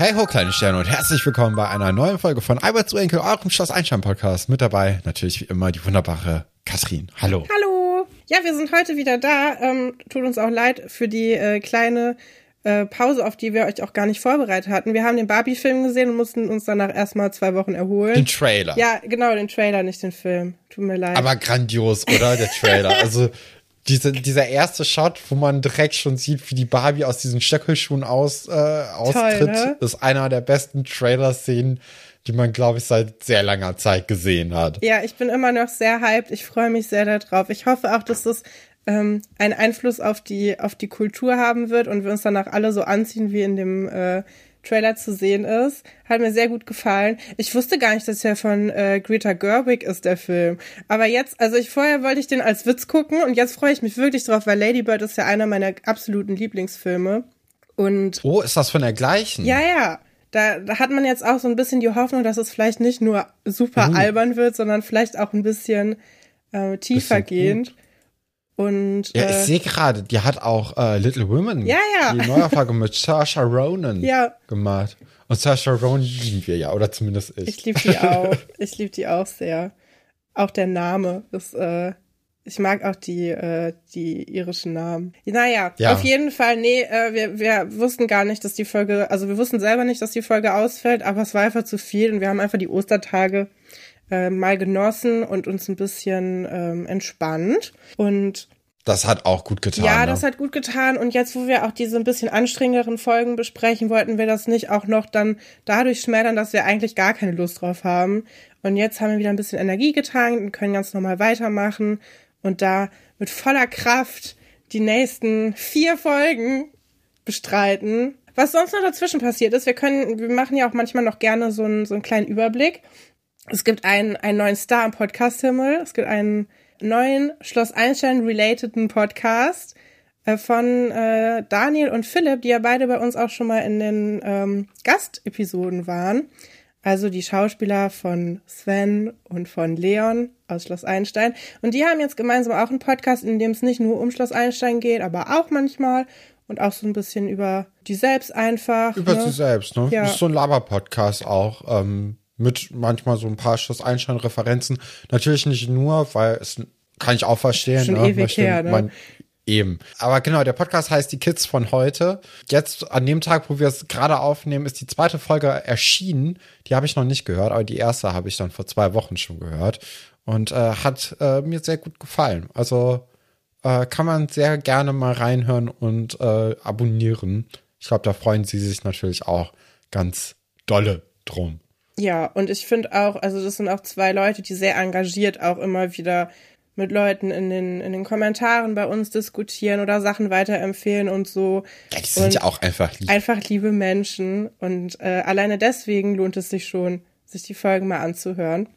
Hey ho, kleine Sterne und herzlich willkommen bei einer neuen Folge von Albert zu Enkel, eurem Schloss Einstein Podcast. Mit dabei natürlich wie immer die wunderbare Katrin. Hallo. Hallo. Ja, wir sind heute wieder da. Ähm, tut uns auch leid für die äh, kleine äh, Pause, auf die wir euch auch gar nicht vorbereitet hatten. Wir haben den Barbie-Film gesehen und mussten uns danach erstmal zwei Wochen erholen. Den Trailer. Ja, genau, den Trailer, nicht den Film. Tut mir leid. Aber grandios, oder? Der Trailer. also diese, dieser erste Shot, wo man direkt schon sieht, wie die Barbie aus diesen Stöckelschuhen aus, äh, austritt, Toll, ne? ist einer der besten Trailer-Szenen, die man, glaube ich, seit sehr langer Zeit gesehen hat. Ja, ich bin immer noch sehr hyped. Ich freue mich sehr darauf. Ich hoffe auch, dass das ähm, einen Einfluss auf die, auf die Kultur haben wird und wir uns danach alle so anziehen, wie in dem äh, Trailer zu sehen ist. Hat mir sehr gut gefallen. Ich wusste gar nicht, dass der von äh, Greta Gerwig ist, der Film. Aber jetzt, also ich vorher wollte ich den als Witz gucken und jetzt freue ich mich wirklich drauf, weil Lady Bird ist ja einer meiner absoluten Lieblingsfilme. Und Oh, ist das von der gleichen? ja, ja. Da, da hat man jetzt auch so ein bisschen die Hoffnung, dass es vielleicht nicht nur super Uh. albern wird, sondern vielleicht auch ein bisschen äh, tiefer Bisschen gehend. Und Ja, äh, ich sehe gerade, die hat auch äh, Little Women, Ja, ja. die Neuauflage mit Saoirse Ronan Ja. gemacht. Und Saoirse Ronan lieben wir ja, oder zumindest ich. ich liebe die auch. Ich liebe die auch sehr. Auch der Name ist, äh, ich mag auch die, äh, die irischen Namen. Naja, Ja. auf jeden Fall, nee, äh, wir, wir wussten gar nicht, dass die Folge, also wir wussten selber nicht, dass die Folge ausfällt, aber es war einfach zu viel und wir haben einfach die Ostertage äh, mal genossen und uns ein bisschen ähm, entspannt. Und Das hat auch gut getan. ja, ne? das hat gut getan. Und jetzt, wo wir auch diese ein bisschen anstrengenderen Folgen besprechen, wollten wir das nicht auch noch dann dadurch schmälern, dass wir eigentlich gar keine Lust drauf haben. Und jetzt haben wir wieder ein bisschen Energie getankt und können ganz normal weitermachen und da mit voller Kraft die nächsten vier Folgen bestreiten. Was sonst noch dazwischen passiert ist, wir können, wir machen ja auch manchmal noch gerne so einen, so einen kleinen Überblick. Es gibt einen, einen neuen Star am Podcast-Himmel. Es gibt einen neuen Schloss Einstein-relateden Podcast äh, von äh, Daniel und Philipp, die ja beide bei uns auch schon mal in den ähm, Gastepisoden waren. Also die Schauspieler von Sven und von Leon aus Schloss Einstein. Und die haben jetzt gemeinsam auch einen Podcast, in dem es nicht nur um Schloss Einstein geht, aber auch manchmal und auch so ein bisschen über die selbst einfach. Über ne? sie selbst, ne? Ja. Das ist so ein Laber-Podcast auch, ähm, mit manchmal so ein paar Schloss Einstein-Referenzen. Natürlich nicht nur, weil es kann ich auch verstehen. Schon ne? ewig Möchte her, ne? man- Eben. Aber genau, der Podcast heißt Die Kids von heute. Jetzt an dem Tag, wo wir es gerade aufnehmen, ist die zweite Folge erschienen. Die habe ich noch nicht gehört, aber die erste habe ich dann vor zwei Wochen schon gehört. Und äh, hat äh, mir sehr gut gefallen. Also äh, kann man sehr gerne mal reinhören und äh, abonnieren. Ich glaube, da freuen sie sich natürlich auch ganz dolle drum. Ja, und ich finde auch, also das sind auch zwei Leute, die sehr engagiert auch immer wieder mit Leuten in den, in den Kommentaren bei uns diskutieren oder Sachen weiterempfehlen und so. Ja, die sind und ja auch einfach lieb. einfach liebe Menschen. Und äh, alleine deswegen lohnt es sich schon, sich die Folgen mal anzuhören.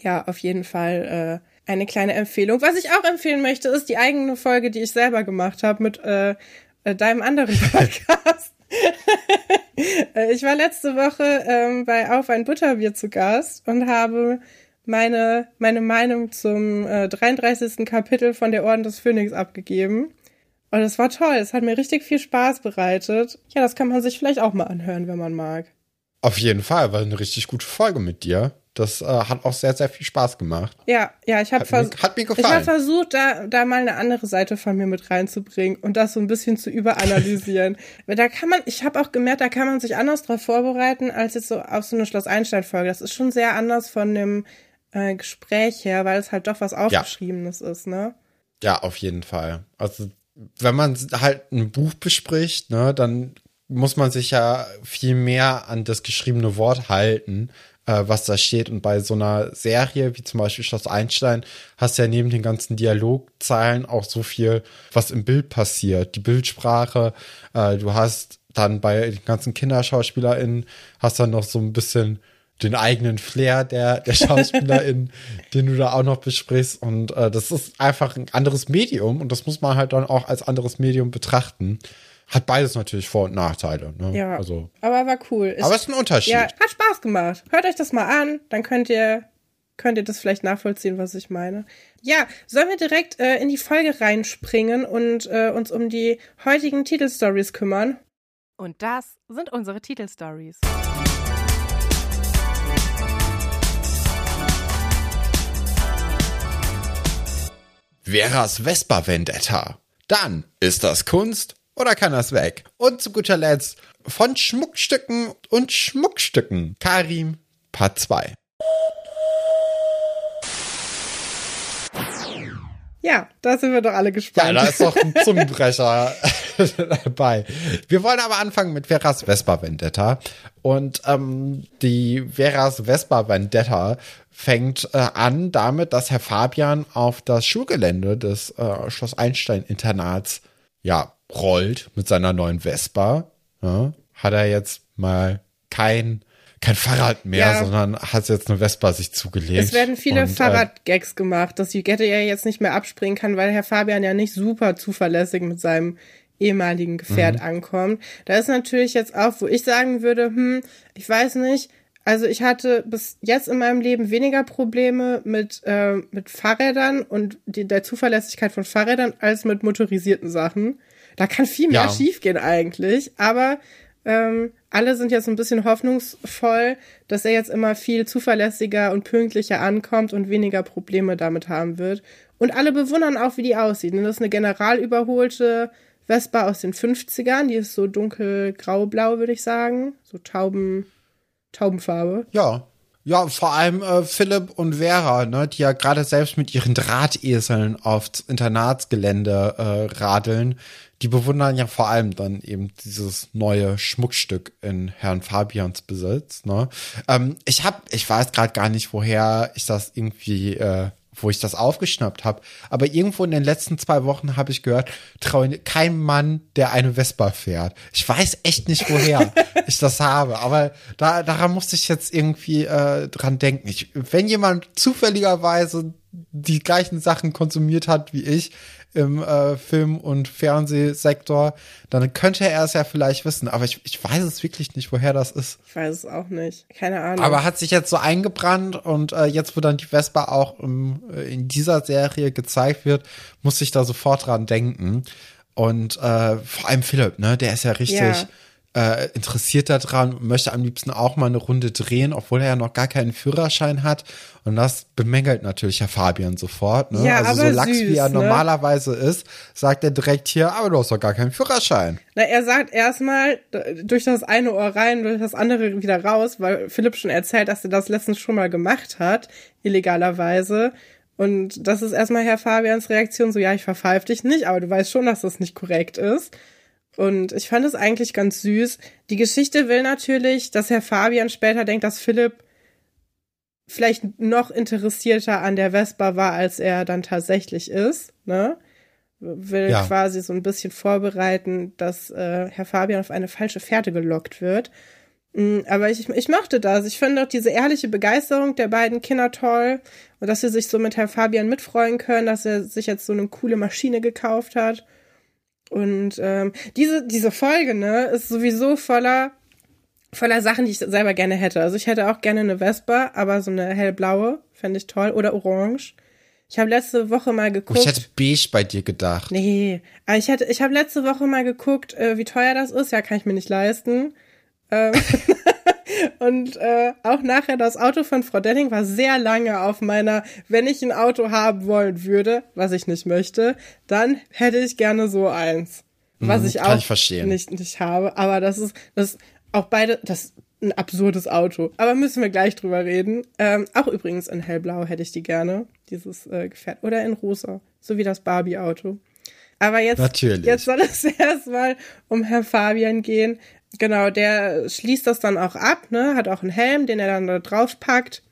Ja, auf jeden Fall äh, eine kleine Empfehlung. Was ich auch empfehlen möchte, ist die eigene Folge, die ich selber gemacht habe mit äh, äh, deinem anderen Podcast. Ich war letzte Woche ähm, bei Auf ein Butterbier zu Gast und habe meine, meine Meinung zum äh, 33. Kapitel von der Orden des Phönix abgegeben. Und es war toll. Es hat mir richtig viel Spaß bereitet. Ja, das kann man sich vielleicht auch mal anhören, wenn man mag. Auf jeden Fall, war eine richtig gute Folge mit dir. Das äh, hat auch sehr, sehr viel Spaß gemacht. Ja, ja, ich habe vers gefallen. versucht, da, da mal eine andere Seite von mir mit reinzubringen und das so ein bisschen zu überanalysieren. Weil da kann man, ich habe auch gemerkt, da kann man sich anders drauf vorbereiten als jetzt so auf so eine Schloss Einstein-Folge. Das ist schon sehr anders von dem äh, Gespräch her, weil es halt doch was Aufgeschriebenes ist, ne? Ja, auf jeden Fall. Also, wenn man halt ein Buch bespricht, ne, dann muss man sich ja viel mehr an das geschriebene Wort halten, äh, was da steht. Und bei so einer Serie wie zum Beispiel Schloss Einstein hast du ja neben den ganzen Dialogzeilen auch so viel, was im Bild passiert. Die Bildsprache, äh, du hast dann bei den ganzen KinderschauspielerInnen hast dann noch so ein bisschen den eigenen Flair der, der SchauspielerInnen, den du da auch noch besprichst. Und äh, das ist einfach ein anderes Medium und das muss man halt dann auch als anderes Medium betrachten. Hat beides natürlich Vor- und Nachteile. Ne? Ja. Also, Aber war cool. Ich, aber es ist ein Unterschied. ja, hat Spaß gemacht. Hört euch das mal an, dann könnt ihr könnt ihr das vielleicht nachvollziehen, was ich meine. Ja, sollen wir direkt äh, in die Folge reinspringen und äh, uns um die heutigen Titelstories kümmern? Und das sind unsere Titelstories. Veras Vespa Vendetta. Dann ist das Kunst oder kann das weg? Und zu guter Letzt von Schmuckstücken und Schmuckstücken. Karim Part 2. Ja, da sind wir doch alle gespannt. Ja, da ist doch ein Zungenbrecher dabei. Wir wollen aber anfangen mit Veras Vespa Vendetta. Und ähm, die Veras Vespa Vendetta fängt äh, an damit, dass Herr Fabian auf das Schulgelände des äh, Schloss Einstein Internats ja rollt mit seiner neuen Vespa. Ja, hat er jetzt mal kein kein Fahrrad mehr, ja. sondern hat jetzt eine Vespa sich zugelegt. Es werden viele und, äh, Fahrradgags gemacht, dass die Gette ja jetzt nicht mehr abspringen kann, weil Herr Fabian ja nicht super zuverlässig mit seinem ehemaligen Gefährt mhm. ankommt. Da ist natürlich jetzt auch, wo ich sagen würde, hm, ich weiß nicht, also ich hatte bis jetzt in meinem Leben weniger Probleme mit, äh, mit Fahrrädern und die, der Zuverlässigkeit von Fahrrädern als mit motorisierten Sachen. Da kann viel mehr ja. schiefgehen eigentlich, aber ähm, alle sind jetzt ein bisschen hoffnungsvoll, dass er jetzt immer viel zuverlässiger und pünktlicher ankommt und weniger Probleme damit haben wird. Und alle bewundern auch, wie die aussieht. Und das ist eine general überholte Vespa aus den 50ern. Die ist so dunkel graublau, würde ich sagen. So Tauben, Taubenfarbe. Ja. Ja, vor allem äh, Philipp und Vera, ne, die ja gerade selbst mit ihren Drahteseln aufs Internatsgelände äh, radeln, die bewundern ja vor allem dann eben dieses neue Schmuckstück in Herrn Fabians Besitz. Ne? Ähm, ich habe, ich weiß gerade gar nicht, woher ich das irgendwie, äh, wo ich das aufgeschnappt habe, aber irgendwo in den letzten zwei Wochen habe ich gehört, traue kein Mann, der eine Vespa fährt. Ich weiß echt nicht, woher ich das habe, aber da, daran musste ich jetzt irgendwie äh, dran denken. Ich, wenn jemand zufälligerweise die gleichen Sachen konsumiert hat wie ich, im äh, Film- und Fernsehsektor, dann könnte er es ja vielleicht wissen. Aber ich, ich weiß es wirklich nicht, woher das ist. Ich weiß es auch nicht. Keine Ahnung. Aber hat sich jetzt so eingebrannt und äh, jetzt, wo dann die Vespa auch im, äh, in dieser Serie gezeigt wird, muss ich da sofort dran denken. Und äh, vor allem Philipp, ne, der ist ja richtig. Ja äh, interessiert daran möchte am liebsten auch mal eine Runde drehen, obwohl er ja noch gar keinen Führerschein hat. Und das bemängelt natürlich Herr Fabian sofort. Ne? Ja, also so lax süß, wie er ne? normalerweise ist, sagt er direkt hier, aber du hast doch gar keinen Führerschein. Na, er sagt erstmal durch das eine Ohr rein, durch das andere wieder raus, weil Philipp schon erzählt, dass er das letztens schon mal gemacht hat, illegalerweise. Und das ist erstmal Herr Fabians Reaktion, so ja, ich verpfeife dich nicht, aber du weißt schon, dass das nicht korrekt ist. Und ich fand es eigentlich ganz süß. Die Geschichte will natürlich, dass Herr Fabian später denkt, dass Philipp vielleicht noch interessierter an der Vespa war, als er dann tatsächlich ist, ne? Will ja. quasi so ein bisschen vorbereiten, dass äh, Herr Fabian auf eine falsche Fährte gelockt wird. Mm, aber ich, ich mochte das. Ich finde auch diese ehrliche Begeisterung der beiden Kinder toll und dass sie sich so mit Herr Fabian mitfreuen können, dass er sich jetzt so eine coole Maschine gekauft hat. Und ähm, diese, diese Folge, ne, ist sowieso voller, voller Sachen, die ich selber gerne hätte. Also ich hätte auch gerne eine Vespa, aber so eine hellblaue, fände ich toll. Oder orange. Ich habe letzte Woche mal geguckt. Oh, ich hätte beige bei dir gedacht. Nee, aber ich hätte, ich habe letzte Woche mal geguckt, äh, wie teuer das ist. Ja, kann ich mir nicht leisten. Ähm und äh, auch nachher das Auto von Frau Denning war sehr lange auf meiner, wenn ich ein Auto haben wollen würde, was ich nicht möchte, dann hätte ich gerne so eins. Was mhm, ich auch ich nicht, nicht habe. Aber das ist, das auch beide, das ist ein absurdes Auto. Aber müssen wir gleich drüber reden. Ähm, auch übrigens in hellblau hätte ich die gerne, dieses äh, Gefährt. Oder in rosa, so wie das Barbie-Auto. Aber jetzt, Natürlich. jetzt soll es erstmal um Herrn Fabian gehen. Genau, der schließt das dann auch ab, ne? Hat auch einen Helm, den er dann da drauf packt.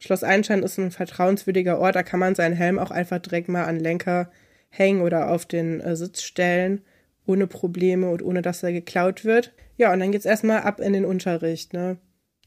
Schloss Einstein ist ein vertrauenswürdiger Ort, da kann man seinen Helm auch einfach direkt mal an Lenker hängen oder auf den äh, Sitz stellen, ohne Probleme und ohne dass er geklaut wird. Ja, und dann geht's erstmal ab in den Unterricht, ne?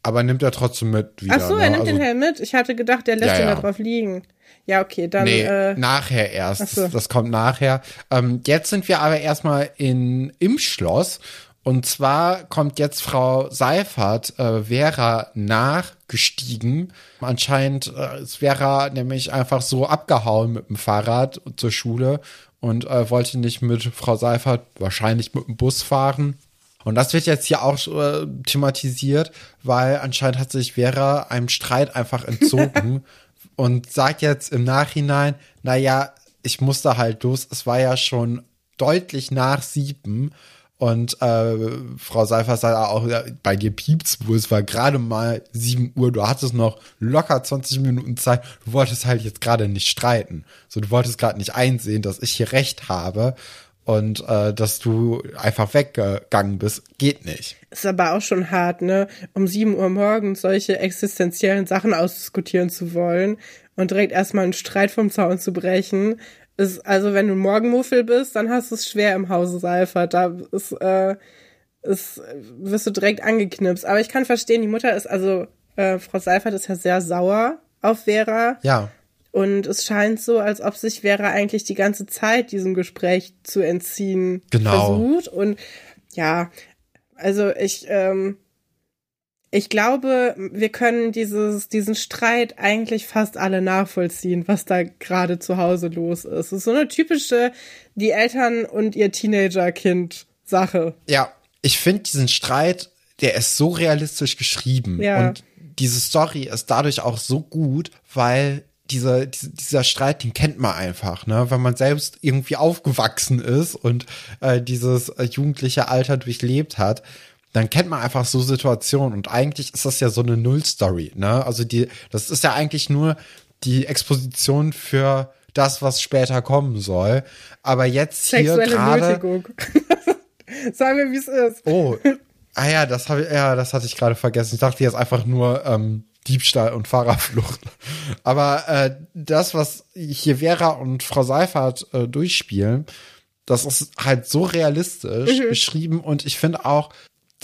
Aber nimmt er trotzdem mit wieder. Ach so, ne? er nimmt also, den Helm mit. Ich hatte gedacht, der lässt Ja, ihn ja. da drauf liegen. Ja, okay, dann. Nee, äh, nachher erst. So. Das kommt nachher. Ähm, jetzt sind wir aber erstmal in, im Schloss. Und zwar kommt jetzt Frau Seifert äh, Vera nachgestiegen. Anscheinend äh, ist Vera nämlich einfach so abgehauen mit dem Fahrrad zur Schule und äh, wollte nicht mit Frau Seifert wahrscheinlich mit dem Bus fahren. Und das wird jetzt hier auch äh, thematisiert, weil anscheinend hat sich Vera einem Streit einfach entzogen und sagt jetzt im Nachhinein, naja, ich musste halt los. Es war ja schon deutlich nach sieben. Und äh, Frau Seifert sagt auch, bei dir piept's wohl, es war gerade mal sieben Uhr, du hattest noch locker 20 Minuten Zeit, du wolltest halt jetzt gerade nicht streiten. So, du wolltest gerade nicht einsehen, dass ich hier recht habe und äh, dass du einfach weggegangen bist, geht nicht. Ist aber auch schon hart, ne? Um sieben Uhr morgens solche existenziellen Sachen ausdiskutieren zu wollen und direkt erstmal einen Streit vom Zaun zu brechen. Ist, also wenn du Morgenmuffel bist, dann hast du es schwer im Hause Seifert. Da ist, äh, ist, wirst du direkt angeknipst. Aber ich kann verstehen, die Mutter ist, also äh, Frau Seifert ist ja sehr sauer auf Vera. Ja. Und es scheint so, als ob sich Vera eigentlich die ganze Zeit diesem Gespräch zu entziehen Genau. versucht. Und ja, also ich, ähm, ich glaube, wir können dieses, diesen Streit eigentlich fast alle nachvollziehen, was da gerade zu Hause los ist. Es ist so eine typische, die Eltern und ihr Teenager-Kind Sache. Ja, ich finde diesen Streit, der ist so realistisch geschrieben. Ja. Und diese Story ist dadurch auch so gut, weil dieser, dieser, Streit, den kennt man einfach, ne? Wenn man selbst irgendwie aufgewachsen ist und äh, dieses äh, jugendliche Alter durchlebt hat, dann kennt man einfach so Situationen. Und eigentlich ist das ja so eine Null-Story, ne? Also die, das ist ja eigentlich nur die Exposition für das, was später kommen soll. Aber jetzt hier Sexuelle gerade. Nötigung. Sagen wir, wie es ist. Oh, ah ja, das habe ja, das hatte ich gerade vergessen. Ich dachte jetzt einfach nur ähm, Diebstahl und Fahrerflucht. Aber äh, das, was hier Vera und Frau Seifert äh, durchspielen, das ist halt so realistisch Mhm. beschrieben und ich finde auch,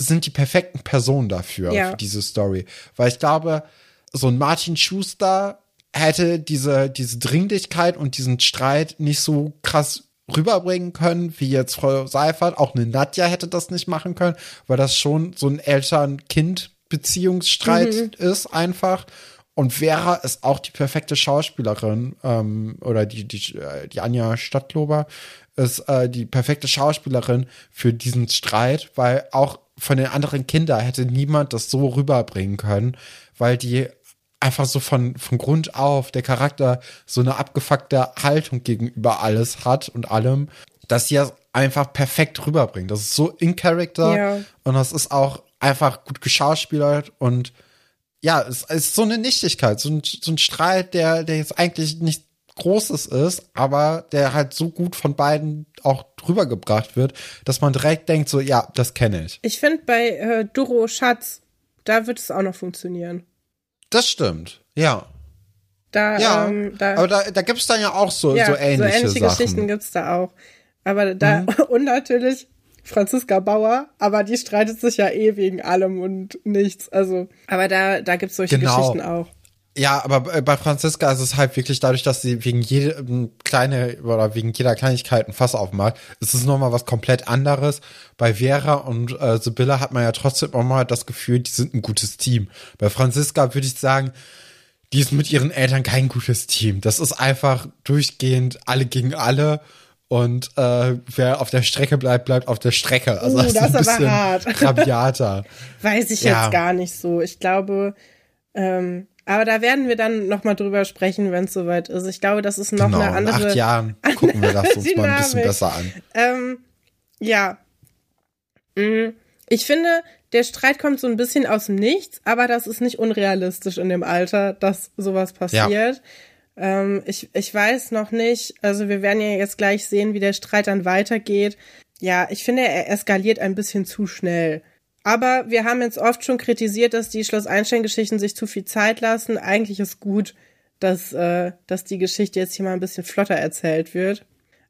sind die perfekten Personen dafür, Ja. für diese Story. Weil ich glaube, so ein Martin Schuster hätte diese, diese Dringlichkeit und diesen Streit nicht so krass rüberbringen können, wie jetzt Frau Seifert. Auch eine Nadja hätte das nicht machen können, weil das schon so ein Eltern-Kind-Beziehungsstreit ist einfach. Und Vera ist auch die perfekte Schauspielerin, ähm, oder die, die, äh, die Anja Stadtlober ist äh, die perfekte Schauspielerin für diesen Streit, weil auch von den anderen Kindern hätte niemand das so rüberbringen können, weil die einfach so von, von Grund auf der Charakter so eine abgefuckte Haltung gegenüber alles hat und allem, dass sie das einfach perfekt rüberbringt. Das ist so in Character Ja. und das ist auch einfach gut geschauspielert und ja, es ist so eine Nichtigkeit, so ein, so ein Streit, der, der jetzt eigentlich nicht Großes ist, aber der halt so gut von beiden auch rübergebracht wird, dass man direkt denkt, so, ja, das kenne ich. Ich finde bei äh, Duro Schatz, da wird es auch noch funktionieren. Das stimmt, ja. Da, Ja, ähm, da, aber da, da gibt's dann ja auch so, ja, so ähnliche, Sachen. Geschichten gibt's da auch. Aber da, Mhm. und natürlich Franziska Bauer, aber die streitet sich ja eh wegen allem und nichts. Also, aber da, da gibt's solche Genau. Geschichten auch. Ja, aber bei- Franziska ist es halt wirklich dadurch, dass sie wegen jedem kleine oder wegen jeder Kleinigkeit ein Fass aufmacht, ist es nochmal was komplett anderes. Bei Vera und äh, Sibylla hat man ja trotzdem auch mal das Gefühl, die sind ein gutes Team. Bei Franziska würde ich sagen, die ist mit ihren Eltern kein gutes Team. Das ist einfach durchgehend alle gegen alle. Und äh, wer auf der Strecke bleibt, bleibt auf der Strecke. Also Uh, das ist ein bisschen hart. rabiater. Weiß ich Ja. jetzt gar nicht so. Ich glaube, ähm, aber da werden wir dann noch mal drüber sprechen, wenn es soweit ist. Ich glaube, das ist noch genau, eine in andere. acht Jahren gucken wir das uns mal ein bisschen besser an. Ähm, ja. Mm, Ich finde, der Streit kommt so ein bisschen aus dem Nichts, aber das ist nicht unrealistisch in dem Alter, dass sowas passiert. Ähm, ich, ich weiß noch nicht, also wir werden ja jetzt gleich sehen, wie der Streit dann weitergeht. Ja, ich finde, er eskaliert ein bisschen zu schnell. Aber wir haben jetzt oft schon kritisiert, dass die Schloss Einstein-Geschichten sich zu viel Zeit lassen. Eigentlich ist gut, dass, äh, dass die Geschichte jetzt hier mal ein bisschen flotter erzählt wird.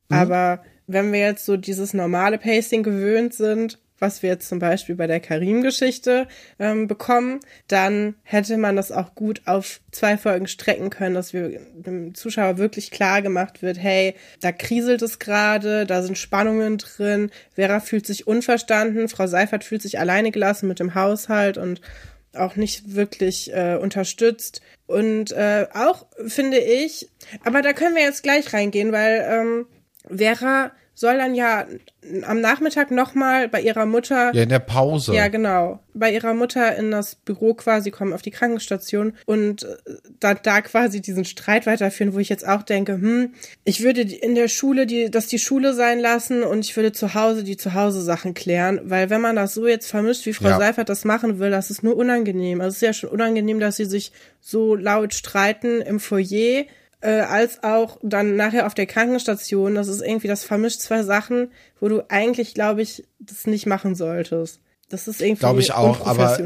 Aber wenn wir jetzt so dieses normale Pacing gewöhnt sind, was wir jetzt zum Beispiel bei der Karim-Geschichte ähm, bekommen, dann hätte man das auch gut auf zwei Folgen strecken können, dass wir dem Zuschauer wirklich klar gemacht wird, hey, da kriselt es gerade, da sind Spannungen drin, Vera fühlt sich unverstanden, Frau Seifert fühlt sich alleine gelassen mit dem Haushalt und auch nicht wirklich äh, unterstützt. Und äh, auch finde ich, aber da können wir jetzt gleich reingehen, weil ähm, Vera soll dann ja am Nachmittag nochmal bei ihrer Mutter. Ja, in der Pause. Ja, genau. Bei ihrer Mutter in das Büro quasi kommen, auf die Krankenstation und äh, da, da quasi diesen Streit weiterführen, wo ich jetzt auch denke, hm, ich würde in der Schule die, das die Schule sein lassen und ich würde zu Hause die Zuhause-Sachen klären, weil wenn man das so jetzt vermischt, wie Frau ja. Seifert das machen will, das ist nur unangenehm. Also es ist ja schon unangenehm, dass sie sich so laut streiten im Foyer äh, als auch dann nachher auf der Krankenstation. Das ist irgendwie, das vermischt zwei Sachen, wo du eigentlich, glaube ich, das nicht machen solltest. Das ist irgendwie glaube ich auch, aber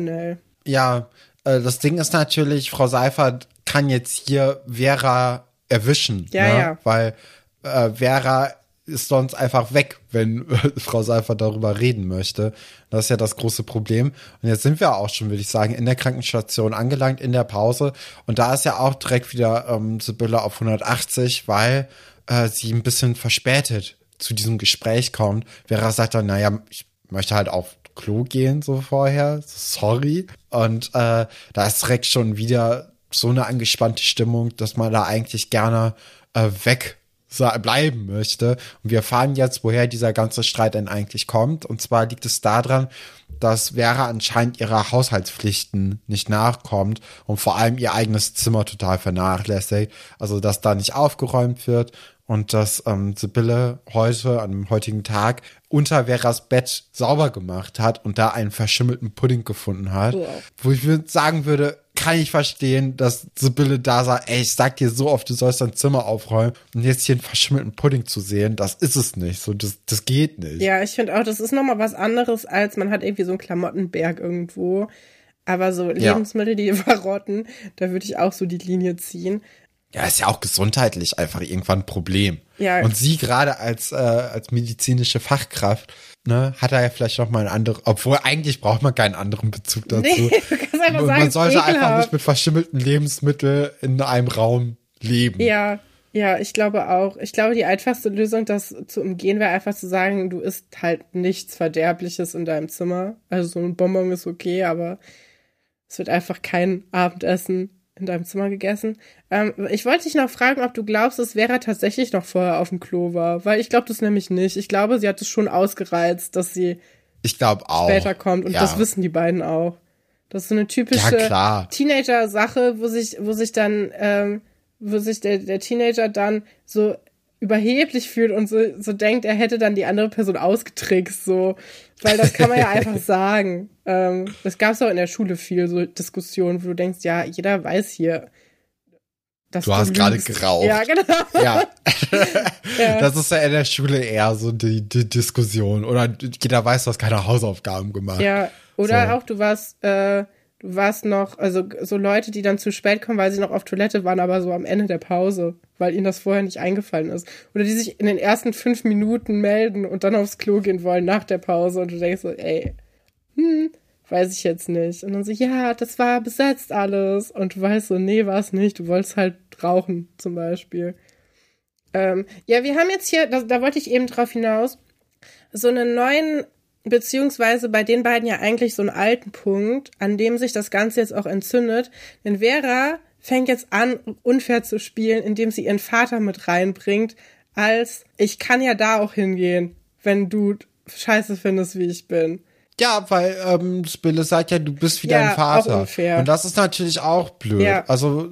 ja, äh, das Ding ist natürlich, Frau Seifert kann jetzt hier Vera erwischen, ja, ne? ja. weil äh, Vera ist sonst einfach weg, wenn Frau Seifer darüber reden möchte. Das ist ja das große Problem. Und jetzt sind wir auch schon, würde ich sagen, in der Krankenstation angelangt, in der Pause. Und da ist ja auch direkt wieder ähm, Sibylle auf 180, weil äh, sie ein bisschen verspätet zu diesem Gespräch kommt. Vera sagt dann, naja, ich möchte halt auf Klo gehen, so vorher. Sorry. Und äh, da ist direkt schon wieder so eine angespannte Stimmung, dass man da eigentlich gerne äh, weg bleiben möchte. Und wir erfahren jetzt, woher dieser ganze Streit denn eigentlich kommt. Und zwar liegt es daran, dass Vera anscheinend ihrer Haushaltspflichten nicht nachkommt und vor allem ihr eigenes Zimmer total vernachlässigt. Also, dass da nicht aufgeräumt wird und dass ähm, Sibylle heute, an dem heutigen Tag, unter Veras Bett sauber gemacht hat und da einen verschimmelten Pudding gefunden hat. Ja. Wo ich sagen würde, kann ich verstehen, dass Sibylle da sagt, ey, ich sag dir so oft, du sollst dein Zimmer aufräumen und jetzt hier einen verschimmelten Pudding zu sehen, das ist es nicht. So, das, das geht nicht. Ja, ich finde auch, das ist nochmal was anderes, als man hat irgendwie so einen Klamottenberg irgendwo. Aber so Lebensmittel, ja. die verrotten, da würde ich auch so die Linie ziehen. Ja, ist ja auch gesundheitlich einfach irgendwann ein Problem. Ja. Und sie gerade als, äh, als medizinische Fachkraft, ne, hat er ja vielleicht noch mal einen anderen, obwohl eigentlich braucht man keinen anderen Bezug dazu. Nee, du kannst einfach man, sagen, man sollte ekelhaft. einfach nicht mit verschimmelten Lebensmitteln in einem Raum leben. Ja, ja, ich glaube auch. Ich glaube, die einfachste Lösung, das zu umgehen, wäre einfach zu sagen, du isst halt nichts Verderbliches in deinem Zimmer. Also so ein Bonbon ist okay, aber es wird einfach kein Abendessen in deinem Zimmer gegessen. Ähm, ich wollte dich noch fragen, ob du glaubst, dass Vera tatsächlich noch vorher auf dem Klo war. Weil ich glaube das nämlich nicht. Ich glaube, sie hat es schon ausgereizt, dass sie ich auch. später kommt. Und ja. das wissen die beiden auch. Das ist so eine typische ja, Teenager-Sache, wo sich, wo sich dann, ähm, wo sich der, der Teenager dann so überheblich fühlt und so, so denkt, er hätte dann die andere Person ausgetrickst, so. Weil das kann man ja einfach sagen. Ähm, das gab es auch in der Schule viel, so Diskussionen, wo du denkst, ja, jeder weiß hier, dass du, du hast gerade geraucht. Ja, genau. Ja. ja. Das ist ja in der Schule eher so die, die Diskussion. Oder jeder weiß, du hast keine Hausaufgaben gemacht. Ja, oder so. auch du warst, äh, warst noch, also so Leute, die dann zu spät kommen, weil sie noch auf Toilette waren, aber so am Ende der Pause, weil ihnen das vorher nicht eingefallen ist. Oder die sich in den ersten fünf Minuten melden und dann aufs Klo gehen wollen nach der Pause und du denkst so, ey, hm, weiß ich jetzt nicht. Und dann so, ja, das war besetzt alles. Und du weißt so, nee, war es nicht. Du wolltest halt rauchen, zum Beispiel. Ähm, ja, wir haben jetzt hier, da, da wollte ich eben drauf hinaus, so einen neuen beziehungsweise bei den beiden ja eigentlich so einen alten Punkt, an dem sich das Ganze jetzt auch entzündet. Denn Vera fängt jetzt an, unfair zu spielen, indem sie ihren Vater mit reinbringt, als ich kann ja da auch hingehen, wenn du scheiße findest, wie ich bin. Ja, weil ähm, Spille sagt ja, du bist wie ja, dein Vater. Auch unfair. Und das ist natürlich auch blöd. Ja. Also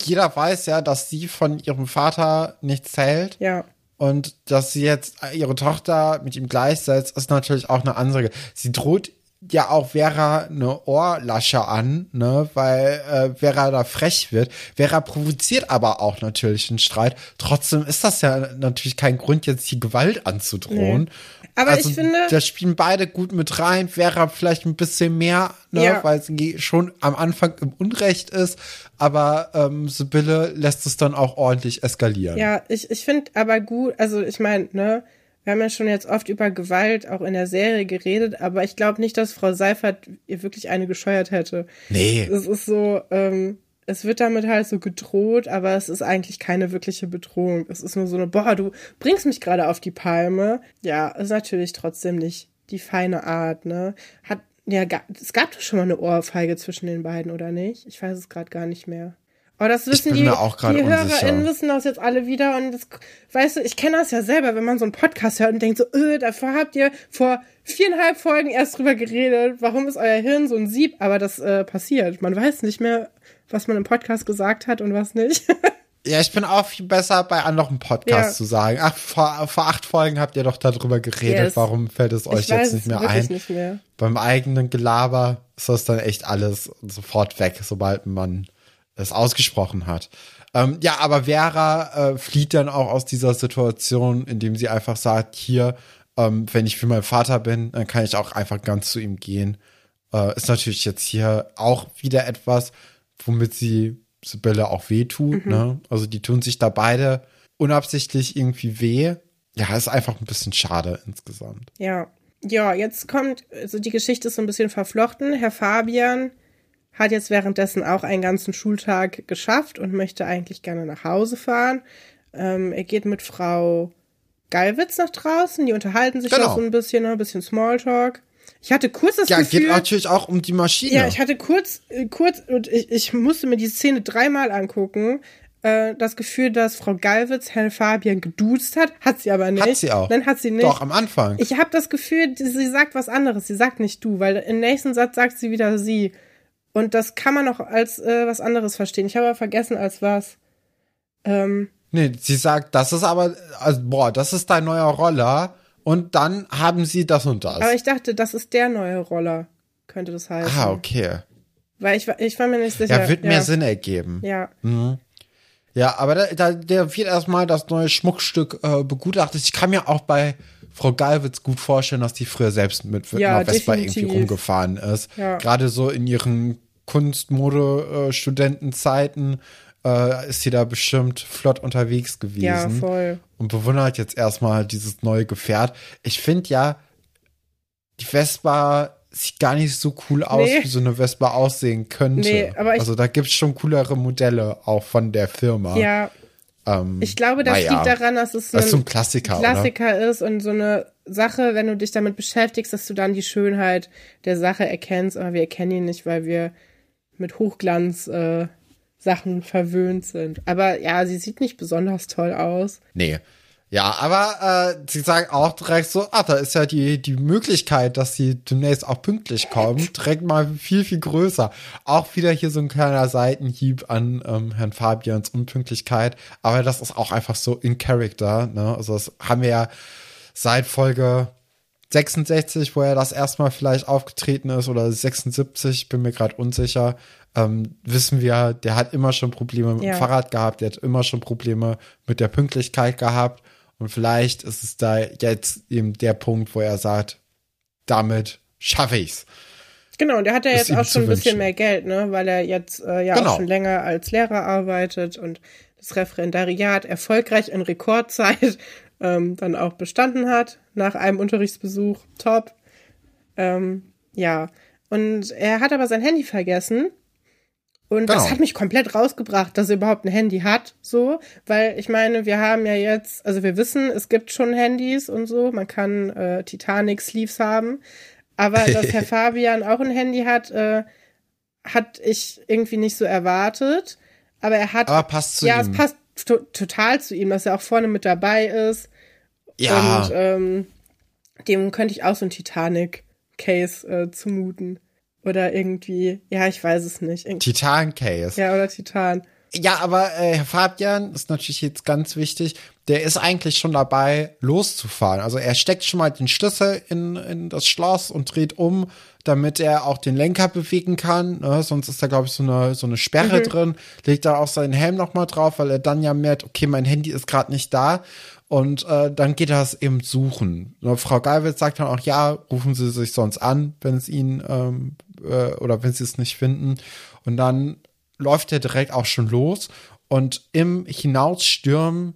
jeder weiß ja, dass sie von ihrem Vater nichts hält. Ja. Und dass sie jetzt ihre Tochter mit ihm gleichsetzt, ist natürlich auch eine Ansage. Sie droht ja auch Vera eine Ohrlasche an, ne, weil äh, Vera da frech wird. Vera provoziert aber auch natürlich einen Streit. Trotzdem ist das ja natürlich kein Grund, jetzt die Gewalt anzudrohen. Nee. Aber also, ich finde. Da spielen beide gut mit rein. Vera vielleicht ein bisschen mehr, ne, ja. weil sie schon am Anfang im Unrecht ist. Aber ähm, Sibylle lässt es dann auch ordentlich eskalieren. Ja, ich, ich finde aber gut, also ich meine, ne, wir haben ja schon jetzt oft über Gewalt auch in der Serie geredet, aber ich glaube nicht, dass Frau Seifert ihr wirklich eine gescheuert hätte. Nee. Es ist so, ähm, es wird damit halt so gedroht, aber es ist eigentlich keine wirkliche Bedrohung. Es ist nur so eine, boah, du bringst mich gerade auf die Palme. Ja, ist natürlich trotzdem nicht die feine Art, ne? Hat, ja, es gab doch schon mal eine Ohrfeige zwischen den beiden, oder nicht? Ich weiß es gerade gar nicht mehr. Aber das wissen die, die. HörerInnen wissen das jetzt alle wieder und das, weißt du, ich kenne das ja selber, wenn man so einen Podcast hört und denkt so, öh, dafür habt ihr vor viereinhalb Folgen erst drüber geredet, warum ist euer Hirn so ein Sieb? Aber das äh, passiert. Man weiß nicht mehr, was man im Podcast gesagt hat und was nicht. Ja, ich bin auch viel besser bei anderen Podcasts Ja. zu sagen. Ach, vor, vor acht Folgen habt ihr doch darüber geredet. Yes. Warum fällt es euch ich jetzt nicht mehr ein? nicht mehr. Beim eigenen Gelaber ist das dann echt alles sofort weg, sobald man es ausgesprochen hat. Ähm, ja, aber Vera äh, flieht dann auch aus dieser Situation, indem sie einfach sagt, hier, ähm, wenn ich für meinen Vater bin, dann kann ich auch einfach ganz zu ihm gehen. Äh, ist natürlich jetzt hier auch wieder etwas, womit sie Sibylle auch wehtut. Mhm. Ne? Also die tun sich da beide unabsichtlich irgendwie weh. Ja, ist einfach ein bisschen schade insgesamt. Ja. Ja, jetzt kommt, also die Geschichte ist so ein bisschen verflochten. Herr Fabian hat jetzt währenddessen auch einen ganzen Schultag geschafft und möchte eigentlich gerne nach Hause fahren. Ähm, er geht mit Frau Gallwitz nach draußen, die unterhalten sich Genau. noch so ein bisschen, ne, ein bisschen Smalltalk. Ich hatte kurz das Ja, Gefühl, geht natürlich auch um die Maschine. ja, ich hatte kurz, äh, kurz, und ich, ich musste mir die Szene dreimal angucken, äh, das Gefühl, dass Frau Gallwitz Herrn Fabian geduzt hat, hat sie aber nicht. Hat sie auch. Nein, hat sie nicht. Doch, am Anfang. Ich habe das Gefühl, sie sagt was anderes. Sie sagt nicht du, weil im nächsten Satz sagt sie wieder sie. Und das kann man auch als äh, was anderes verstehen. Ich habe aber vergessen, als was. Ähm, Nee, sie sagt, das ist aber, also, boah, das ist dein neuer Roller. Und dann haben sie das und das. aber ich dachte, das ist der neue Roller, könnte das heißen. ah, okay. Weil ich, ich war mir nicht sicher. Ja, wird mehr Sinn ergeben. Ja, Ja, aber da, da der wird erstmal das neue Schmuckstück äh, begutachtet. Ich kann mir auch bei Frau Gallwitz gut vorstellen, dass die früher selbst mit, mit Ja, einer Vespa definitiv. irgendwie rumgefahren ist. Ja. Gerade so in ihren Kunstmode-Studentenzeiten äh, ist sie da bestimmt flott unterwegs gewesen. ja, voll. und bewundert jetzt erstmal dieses neue Gefährt. Ich finde ja, die Vespa sieht gar nicht so cool aus, Nee. wie so eine Vespa aussehen könnte. Nee, aber ich- also da gibt's schon coolere Modelle auch von der Firma. Ja, ähm, ich glaube, das naja. liegt daran, dass es Das ist so ein ein Klassiker, Klassiker ist und so eine Sache, wenn du dich damit beschäftigst, dass du dann die Schönheit der Sache erkennst, aber wir erkennen ihn nicht, weil wir mit Hochglanz äh, Sachen verwöhnt sind. Aber ja, sie sieht nicht besonders toll aus. Nee. Ja, aber äh, sie sagen auch direkt so, ah, da ist ja die, die Möglichkeit, dass sie demnächst auch pünktlich kommen, direkt mal viel, viel größer. Auch wieder hier so ein kleiner Seitenhieb an ähm, Herrn Fabians Unpünktlichkeit. Aber das ist auch einfach so in Character. Ne? Also das haben wir ja seit Folge 66, wo er das erstmal vielleicht aufgetreten ist, oder 76, bin mir gerade unsicher, ähm, wissen wir, der hat immer schon Probleme mit Ja. dem Fahrrad gehabt, der hat immer schon Probleme mit der Pünktlichkeit gehabt. Und vielleicht ist es da jetzt eben der Punkt, wo er sagt, damit schaffe ich's. Genau, und der hat ja jetzt auch schon ein bisschen wünschen. mehr Geld, ne? Weil er jetzt äh, ja Genau. auch schon länger als Lehrer arbeitet und das Referendariat erfolgreich in Rekordzeit ähm, dann auch bestanden hat nach einem Unterrichtsbesuch. Top. Ähm, ja. Und er hat aber sein Handy vergessen. Und das Genau. hat mich komplett rausgebracht, dass er überhaupt ein Handy hat, so, weil ich meine, wir haben ja jetzt, also wir wissen, es gibt schon Handys und so, man kann äh, Titanic Sleeves haben, aber dass Herr Fabian auch ein Handy hat, äh, hat ich irgendwie nicht so erwartet, aber er hat, Aber passt zu ja, ihm. es passt to total zu ihm, dass er auch vorne mit dabei ist Ja, und ähm, dem könnte ich auch so ein Titanic-Case äh, zumuten. Oder irgendwie, ja, ich weiß es nicht. Irgend Titan Case. ja, oder Titan. Ja, aber äh, Herr Fabian ist natürlich jetzt ganz wichtig. Der ist eigentlich schon dabei, loszufahren. Also er steckt schon mal den Schlüssel in, in das Schloss und dreht um, damit er auch den Lenker bewegen kann. Ne? Sonst ist da, glaube ich, so eine, so eine Sperre drin. Legt da auch seinen Helm noch mal drauf, weil er dann ja merkt, okay, mein Handy ist gerade nicht da. Und äh, dann geht er es eben suchen. Ne, Frau Geiwitz sagt dann auch, ja, rufen Sie sich sonst an, wenn es Ihnen ähm, äh, oder wenn Sie es nicht finden. Und dann läuft er direkt auch schon los. Und im Hinausstürmen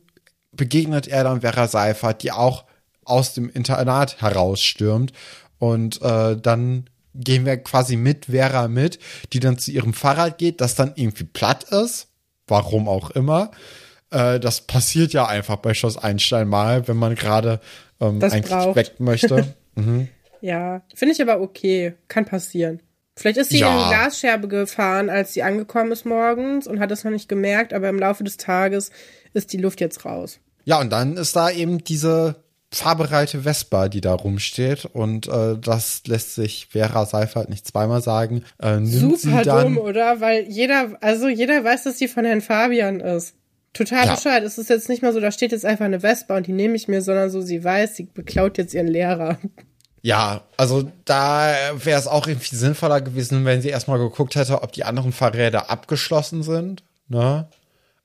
begegnet er dann Vera Seifert, die auch aus dem Internat herausstürmt. Und äh, dann gehen wir quasi mit Vera mit, die dann zu ihrem Fahrrad geht, das dann irgendwie platt ist. Warum auch immer. Äh, das passiert ja einfach bei Schloss Einstein mal, wenn man gerade ähm, eigentlich braucht. weg möchte. Ja, finde ich aber okay. Kann passieren. Vielleicht ist sie Ja. in eine Glasscherbe gefahren, als sie angekommen ist morgens und hat es noch nicht gemerkt, aber im Laufe des Tages ist die Luft jetzt raus. Ja, und dann ist da eben diese fahrbereite Vespa, die da rumsteht. Und äh, das lässt sich Vera Seifert nicht zweimal sagen. Äh, nimmt Super sie dumm, oder? Weil jeder, also jeder weiß, dass die von Herrn Fabian ist. Total Ja. bescheuert. Es ist jetzt nicht mal so, da steht jetzt einfach eine Vespa und die nehme ich mir, sondern so, sie weiß, sie beklaut jetzt ihren Lehrer. Ja, also da wäre es auch irgendwie sinnvoller gewesen, wenn sie erstmal geguckt hätte, ob die anderen Fahrräder abgeschlossen sind. Ne?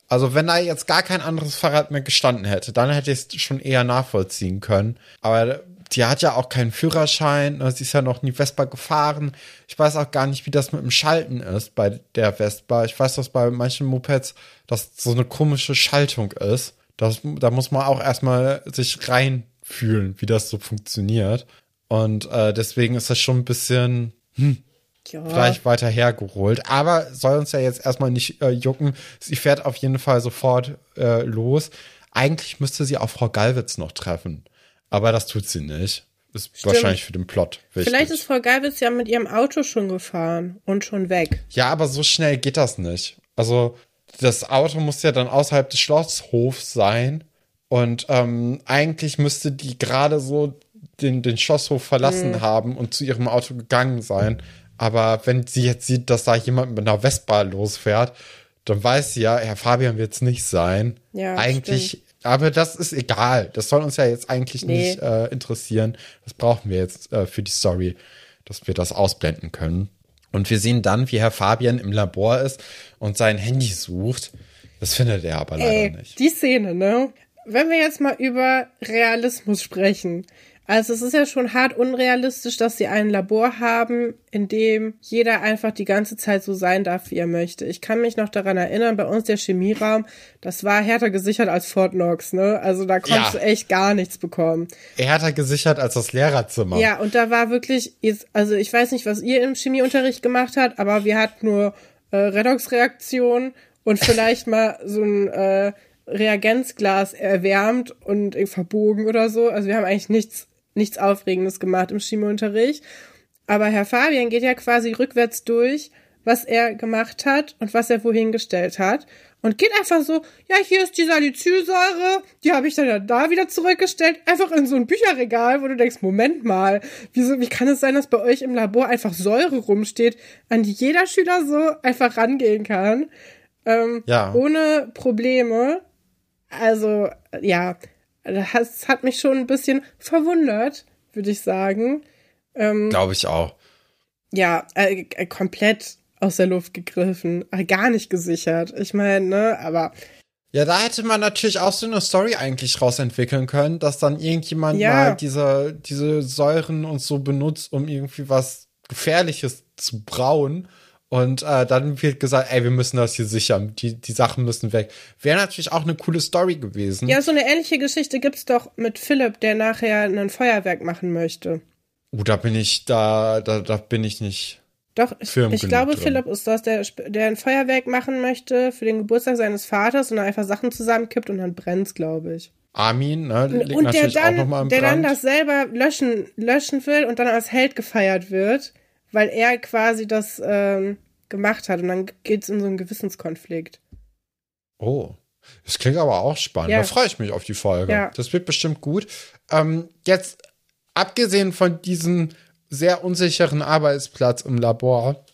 Also wenn da jetzt gar kein anderes Fahrrad mehr gestanden hätte, dann hätte ich es schon eher nachvollziehen können. Aber die hat ja auch keinen Führerschein, ne? sie ist ja noch nie Vespa gefahren. Ich weiß auch gar nicht, wie das mit dem Schalten ist bei der Vespa. Ich weiß, dass bei manchen Mopeds das so eine komische Schaltung ist. Das, da muss man auch erstmal sich reinfühlen, wie das so funktioniert. Und äh, deswegen ist das schon ein bisschen Ja. vielleicht weiter hergeholt. Aber soll uns ja jetzt erstmal nicht äh, jucken. Sie fährt auf jeden Fall sofort äh, los. Eigentlich müsste sie auch Frau Gallwitz noch treffen. Aber das tut sie nicht. Ist Stimmt. wahrscheinlich für den Plot wichtig. Vielleicht ist Frau Geibitz ja mit ihrem Auto schon gefahren und schon weg. ja, aber so schnell geht das nicht. Also das Auto muss ja dann außerhalb des Schlosshofs sein. Und ähm, eigentlich müsste die gerade so den, den Schlosshof verlassen haben und zu ihrem Auto gegangen sein. Aber wenn sie jetzt sieht, dass da jemand mit einer Vespa losfährt, dann weiß sie ja, Herr Fabian wird es nicht sein. Ja, eigentlich, aber das ist egal. Das soll uns ja jetzt eigentlich Nee. nicht äh, interessieren. Das brauchen wir jetzt äh, für die Story, dass wir das ausblenden können. Und wir sehen dann, wie Herr Fabian im Labor ist und sein Handy sucht. Das findet er aber leider Ey, nicht. die Szene, ne? Wenn wir jetzt mal über Realismus sprechen. Also es ist ja schon hart unrealistisch, dass sie ein Labor haben, in dem jeder einfach die ganze Zeit so sein darf, wie er möchte. Ich kann mich noch daran erinnern, bei uns der Chemieraum, das war härter gesichert als Fort Knox, ne? Also da konntest Ja. du echt gar nichts bekommen. Härter gesichert als das Lehrerzimmer. Ja, und da war wirklich, also ich weiß nicht, was ihr im Chemieunterricht gemacht habt, aber wir hatten nur äh, Redoxreaktion und vielleicht mal so ein äh, Reagenzglas erwärmt und verbogen oder so. Also wir haben eigentlich nichts, nichts Aufregendes gemacht im Chemieunterricht. Aber Herr Fabian geht ja quasi rückwärts durch, was er gemacht hat und was er wohin gestellt hat. Und geht einfach so, ja, hier ist die Salicylsäure, die habe ich dann ja da wieder zurückgestellt, einfach in so ein Bücherregal, wo du denkst, Moment mal, wieso, wie kann es sein, dass bei euch im Labor einfach Säure rumsteht, an die jeder Schüler so einfach rangehen kann, ähm, Ja. ohne Probleme. Also, ja, das hat mich schon ein bisschen verwundert, würde ich sagen. Glaube ich auch. Ja, äh, äh, komplett aus der Luft gegriffen, äh, gar nicht gesichert. Ich meine, ne, aber Ja, da hätte man natürlich auch so eine Story eigentlich rausentwickeln können, dass dann irgendjemand Ja. mal diese, diese Säuren und so benutzt, um irgendwie was Gefährliches zu brauen. Und äh, dann wird gesagt, ey, wir müssen das hier sichern. Die, die Sachen müssen weg. Wäre natürlich auch eine coole Story gewesen. ja, so eine ähnliche Geschichte gibt's doch mit Philipp, der nachher ein Feuerwerk machen möchte. Oh, da bin ich, da, da, da bin ich nicht. Doch, ich, ich glaube, drin. Philipp ist das, der, der ein Feuerwerk machen möchte für den Geburtstag seines Vaters und dann einfach Sachen zusammenkippt und dann brennt's, glaube ich. Armin, ne, liegt und der natürlich auch dann, nochmal im der dann Brand. das selber löschen, löschen will und dann als Held gefeiert wird, weil er quasi das ähm, gemacht hat und dann geht's in so einen Gewissenskonflikt. Oh. Das klingt aber auch spannend. Ja. Da freue ich mich auf die Folge. Ja. Das wird bestimmt gut. Ähm, jetzt, abgesehen von diesem sehr unsicheren Arbeitsplatz im Labor,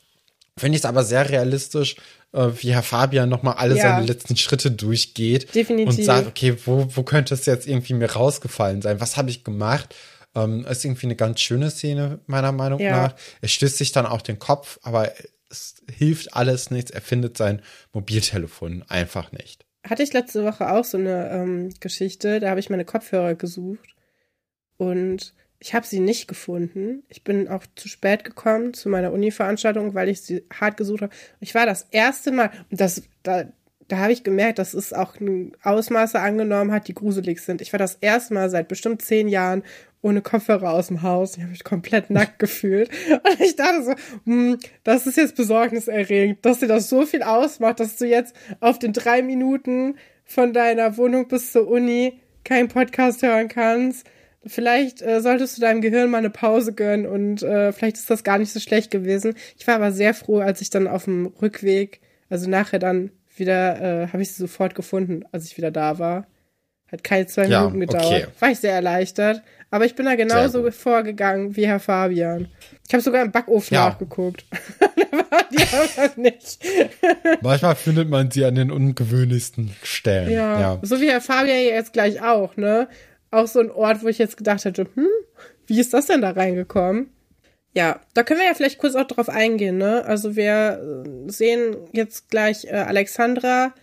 finde ich es aber sehr realistisch, äh, wie Herr Fabian nochmal alle Ja. seine letzten Schritte durchgeht. Definitiv. Und sagt, okay, wo, wo könnte es jetzt irgendwie mir rausgefallen sein? Was habe ich gemacht? Ähm, ist irgendwie eine ganz schöne Szene, meiner Meinung Ja. nach. Er stößt sich dann auch den Kopf, aber es hilft alles nichts. Er findet sein Mobiltelefon einfach nicht. Hatte ich letzte Woche auch so eine ähm, Geschichte, da habe ich meine Kopfhörer gesucht und ich habe sie nicht gefunden. Ich bin auch zu spät gekommen zu meiner Uni-Veranstaltung, weil ich sie hart gesucht habe. Ich war das erste Mal, und das, da, da habe ich gemerkt, dass es auch Ausmaße angenommen hat, die gruselig sind. Ich war das erste Mal seit bestimmt zehn Jahren ohne Kopfhörer aus dem Haus. Ich habe mich komplett nackt gefühlt. Und ich dachte so, hm, das ist jetzt besorgniserregend, dass dir das so viel ausmacht, dass du jetzt auf den drei Minuten von deiner Wohnung bis zur Uni keinen Podcast hören kannst. Vielleicht äh, solltest du deinem Gehirn mal eine Pause gönnen und äh, vielleicht ist das gar nicht so schlecht gewesen. Ich war aber sehr froh, als ich dann auf dem Rückweg, also nachher dann wieder, äh, habe ich sie sofort gefunden, als ich wieder da war. Hat keine zwei Ja, Minuten gedauert. okay. War ich sehr erleichtert. Aber ich bin da genauso vorgegangen wie Herr Fabian. Ich habe sogar im Backofen Ja. nachgeguckt. die aber nicht. Manchmal findet man sie an den ungewöhnlichsten Stellen. Ja. ja. So wie Herr Fabian jetzt gleich auch, ne? Auch so ein Ort, wo ich jetzt gedacht hätte, hm, wie ist das denn da reingekommen? Ja, da können wir ja vielleicht kurz auch drauf eingehen, ne? Also wir äh, sehen jetzt gleich äh, Alexandra,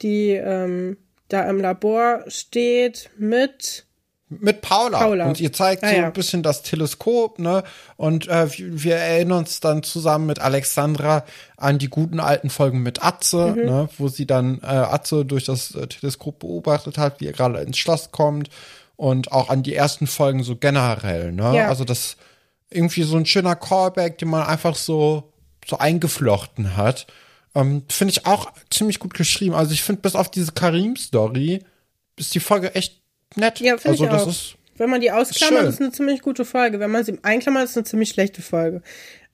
die ähm, da im Labor steht mit Mit Paula. Paula. Und ihr zeigt Ah, so ja. ein bisschen das Teleskop, ne? Und äh, wir wir erinnern uns dann zusammen mit Alexandra an die guten alten Folgen mit Atze, Mhm. ne? Wo sie dann äh, Atze durch das äh, Teleskop beobachtet hat, wie er gerade ins Schloss kommt. Und auch an die ersten Folgen so generell, ne? Ja. Also das irgendwie so ein schöner Callback, den man einfach so, so eingeflochten hat. Ähm, finde ich auch ziemlich gut geschrieben. Also ich finde, bis auf diese Karim-Story ist die Folge echt nett. Ja, finde also ich das auch. ist Wenn man die ausklammert, Schön. ist eine ziemlich gute Folge. Wenn man sie einklammert, ist eine ziemlich schlechte Folge.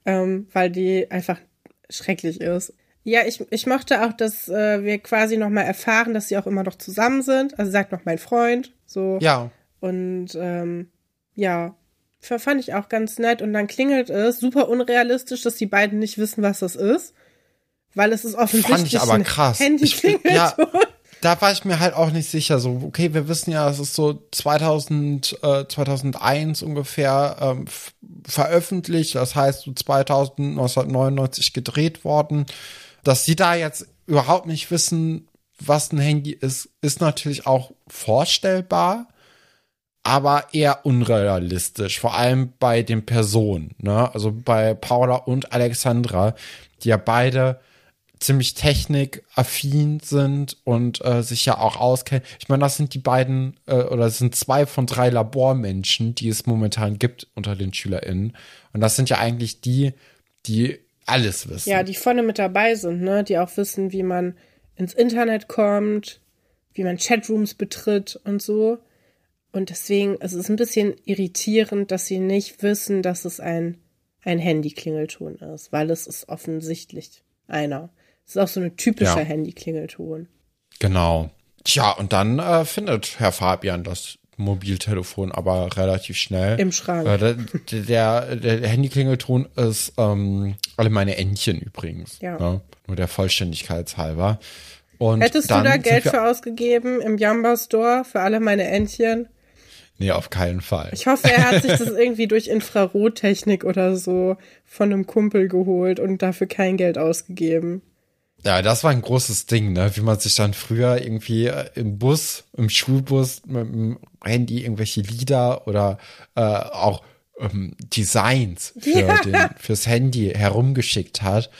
Ähm, weil die einfach schrecklich ist. Ja, ich, ich mochte auch, dass äh, wir quasi nochmal erfahren, dass sie auch immer noch zusammen sind. Also sagt noch mein Freund. So. ja. Und ähm, ja, fand ich auch ganz nett. Und dann klingelt es. Super unrealistisch, dass die beiden nicht wissen, was das ist. Weil es ist offensichtlich Fand ich aber ein krass. Handy Ich ja. Da war ich mir halt auch nicht sicher. So, okay, wir wissen ja, es ist so 2000, äh, 2001 ungefähr ähm, veröffentlicht. Das heißt, so 2000, 1999 gedreht worden. Dass sie da jetzt überhaupt nicht wissen, was ein Handy ist, ist natürlich auch vorstellbar, aber eher unrealistisch. Vor allem bei den Personen. Ne? Also bei Paula und Alexandra, die ja beide ziemlich technikaffin sind und äh, sich ja auch auskennen. Ich meine, das sind die beiden äh, oder das sind zwei von drei Labormenschen, die es momentan gibt unter den SchülerInnen. Und das sind ja eigentlich die, die alles wissen. Ja, die vorne mit dabei sind, ne? Die auch wissen, wie man ins Internet kommt, wie man Chatrooms betritt und so. Und deswegen, es ist ein bisschen irritierend, dass sie nicht wissen, dass es ein, ein Handy-Klingelton ist, weil es ist offensichtlich einer. Es ist auch so ein typischer Ja. Handy-Klingelton. Genau. Tja, und dann äh, findet Herr Fabian das Mobiltelefon aber relativ schnell. Im Schrank. Äh, der, der, der Handyklingelton ist ähm, alle meine Entchen übrigens. Ja. Ne? Nur der Vollständigkeit halber. Und Hättest du da Geld für ausgegeben im Jamba Store für alle meine Entchen? Nee, auf keinen Fall. Ich hoffe, er hat sich das irgendwie durch Infrarottechnik oder so von einem Kumpel geholt und dafür kein Geld ausgegeben. Ja, das war ein großes Ding, ne? Wie man sich dann früher irgendwie äh, im Bus, im Schulbus mit dem Handy irgendwelche Lieder oder äh, auch ähm, Designs für Ja. den, fürs Handy herumgeschickt hat.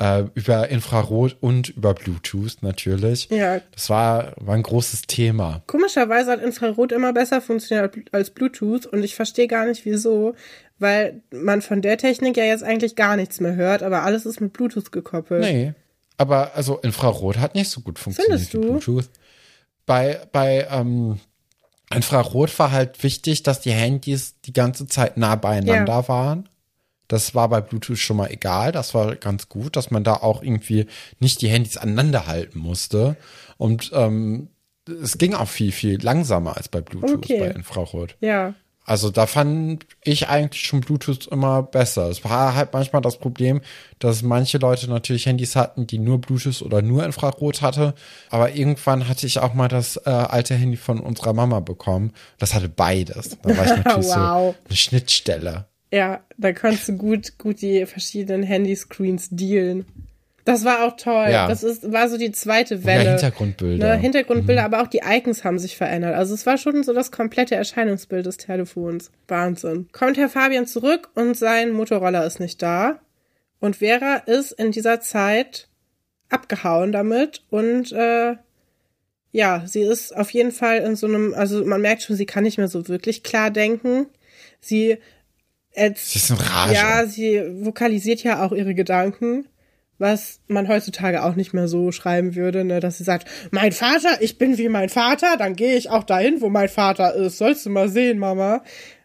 Äh, über Infrarot und über Bluetooth natürlich. Ja. Das war, war ein großes Thema. Komischerweise hat Infrarot immer besser funktioniert als Bluetooth und ich verstehe gar nicht wieso, weil man von der Technik ja jetzt eigentlich gar nichts mehr hört, aber alles ist mit Bluetooth gekoppelt. Nee. Aber also Infrarot hat nicht so gut funktioniert Findest wie? Bluetooth. Bei, bei ähm, Infrarot war halt wichtig, dass die Handys die ganze Zeit nah beieinander Ja. waren. Das war bei Bluetooth schon mal egal. Das war ganz gut, dass man da auch irgendwie nicht die Handys aneinander halten musste. Und ähm, es ging auch viel, viel langsamer als bei Bluetooth, Okay. bei Infrarot. Ja. Also da fand ich eigentlich schon Bluetooth immer besser. Es war halt manchmal das Problem, dass manche Leute natürlich Handys hatten, die nur Bluetooth oder nur Infrarot hatte. Aber irgendwann hatte ich auch mal das äh, alte Handy von unserer Mama bekommen. Das hatte beides. Da war ich natürlich Wow. so eine Schnittstelle. Ja, da kannst du gut, gut die verschiedenen Handyscreens dealen. Das war auch toll. Ja. Das ist, war so die zweite Ja, Welle. Hintergrundbilder. Ne, Hintergrundbilder, aber auch die Icons haben sich verändert. Also es war schon so das komplette Erscheinungsbild des Telefons. Wahnsinn. Kommt Herr Fabian zurück und sein Motorroller ist nicht da. Und Vera ist in dieser Zeit abgehauen damit und äh, ja, sie ist auf jeden Fall in so einem, also man merkt schon, sie kann nicht mehr so wirklich klar denken. Sie, Sie ist in Rage. ja, sie vokalisiert ja auch ihre Gedanken was man heutzutage auch nicht mehr so schreiben würde, ne, dass sie sagt, mein Vater, ich bin wie mein Vater, dann gehe ich auch dahin, wo mein Vater ist. Sollst du mal sehen, Mama.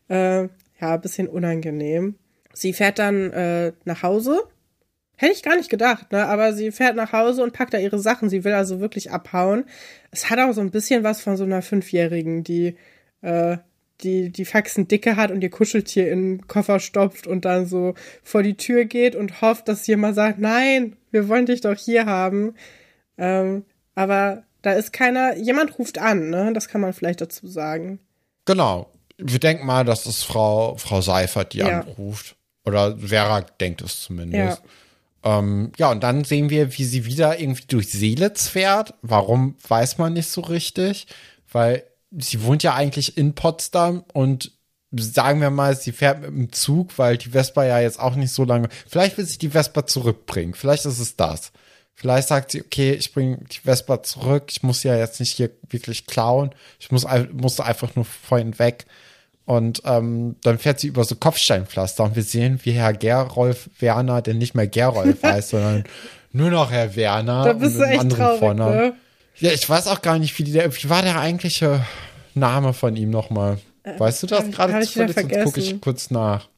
Äh, ja, bisschen unangenehm. Sie fährt dann äh, nach Hause. Hätte ich gar nicht gedacht, ne? Aber sie fährt nach Hause und packt da ihre Sachen. Sie will also wirklich abhauen. Es hat auch so ein bisschen was von so einer Fünfjährigen, die äh, die, die Faxen dicke hat und ihr Kuscheltier in den Koffer stopft und dann so vor die Tür geht und hofft, dass jemand sagt, nein, wir wollen dich doch hier haben. Ähm, aber da ist keiner, jemand ruft an, ne? Das kann man vielleicht dazu sagen. Genau. Wir denken mal, dass es Frau, Frau Seifert, die ja. anruft. Oder Vera denkt es zumindest. Ja. Ähm, ja, und dann sehen wir, wie sie wieder irgendwie durch Seelitz fährt. Warum, weiß man nicht so richtig. Weil sie wohnt ja eigentlich in Potsdam und sagen wir mal, sie fährt mit dem Zug, weil die Vespa ja jetzt auch nicht so lange. Vielleicht will sie die Vespa zurückbringen. Vielleicht ist es das. Vielleicht sagt sie, okay, ich bringe die Vespa zurück. Ich muss ja jetzt nicht hier wirklich klauen. Ich muss musste einfach nur vorhin weg. Und ähm, dann fährt sie über so Kopfsteinpflaster und wir sehen, wie Herr Gerolf Werner, der nicht mehr Gerolf heißt, sondern nur noch Herr Werner. Da bist du echt traurig, ne? Ja, ich weiß auch gar nicht, wie, der, wie war der eigentliche Name von ihm nochmal? Äh, weißt du das gerade zufällig? Sonst gucke ich kurz nach.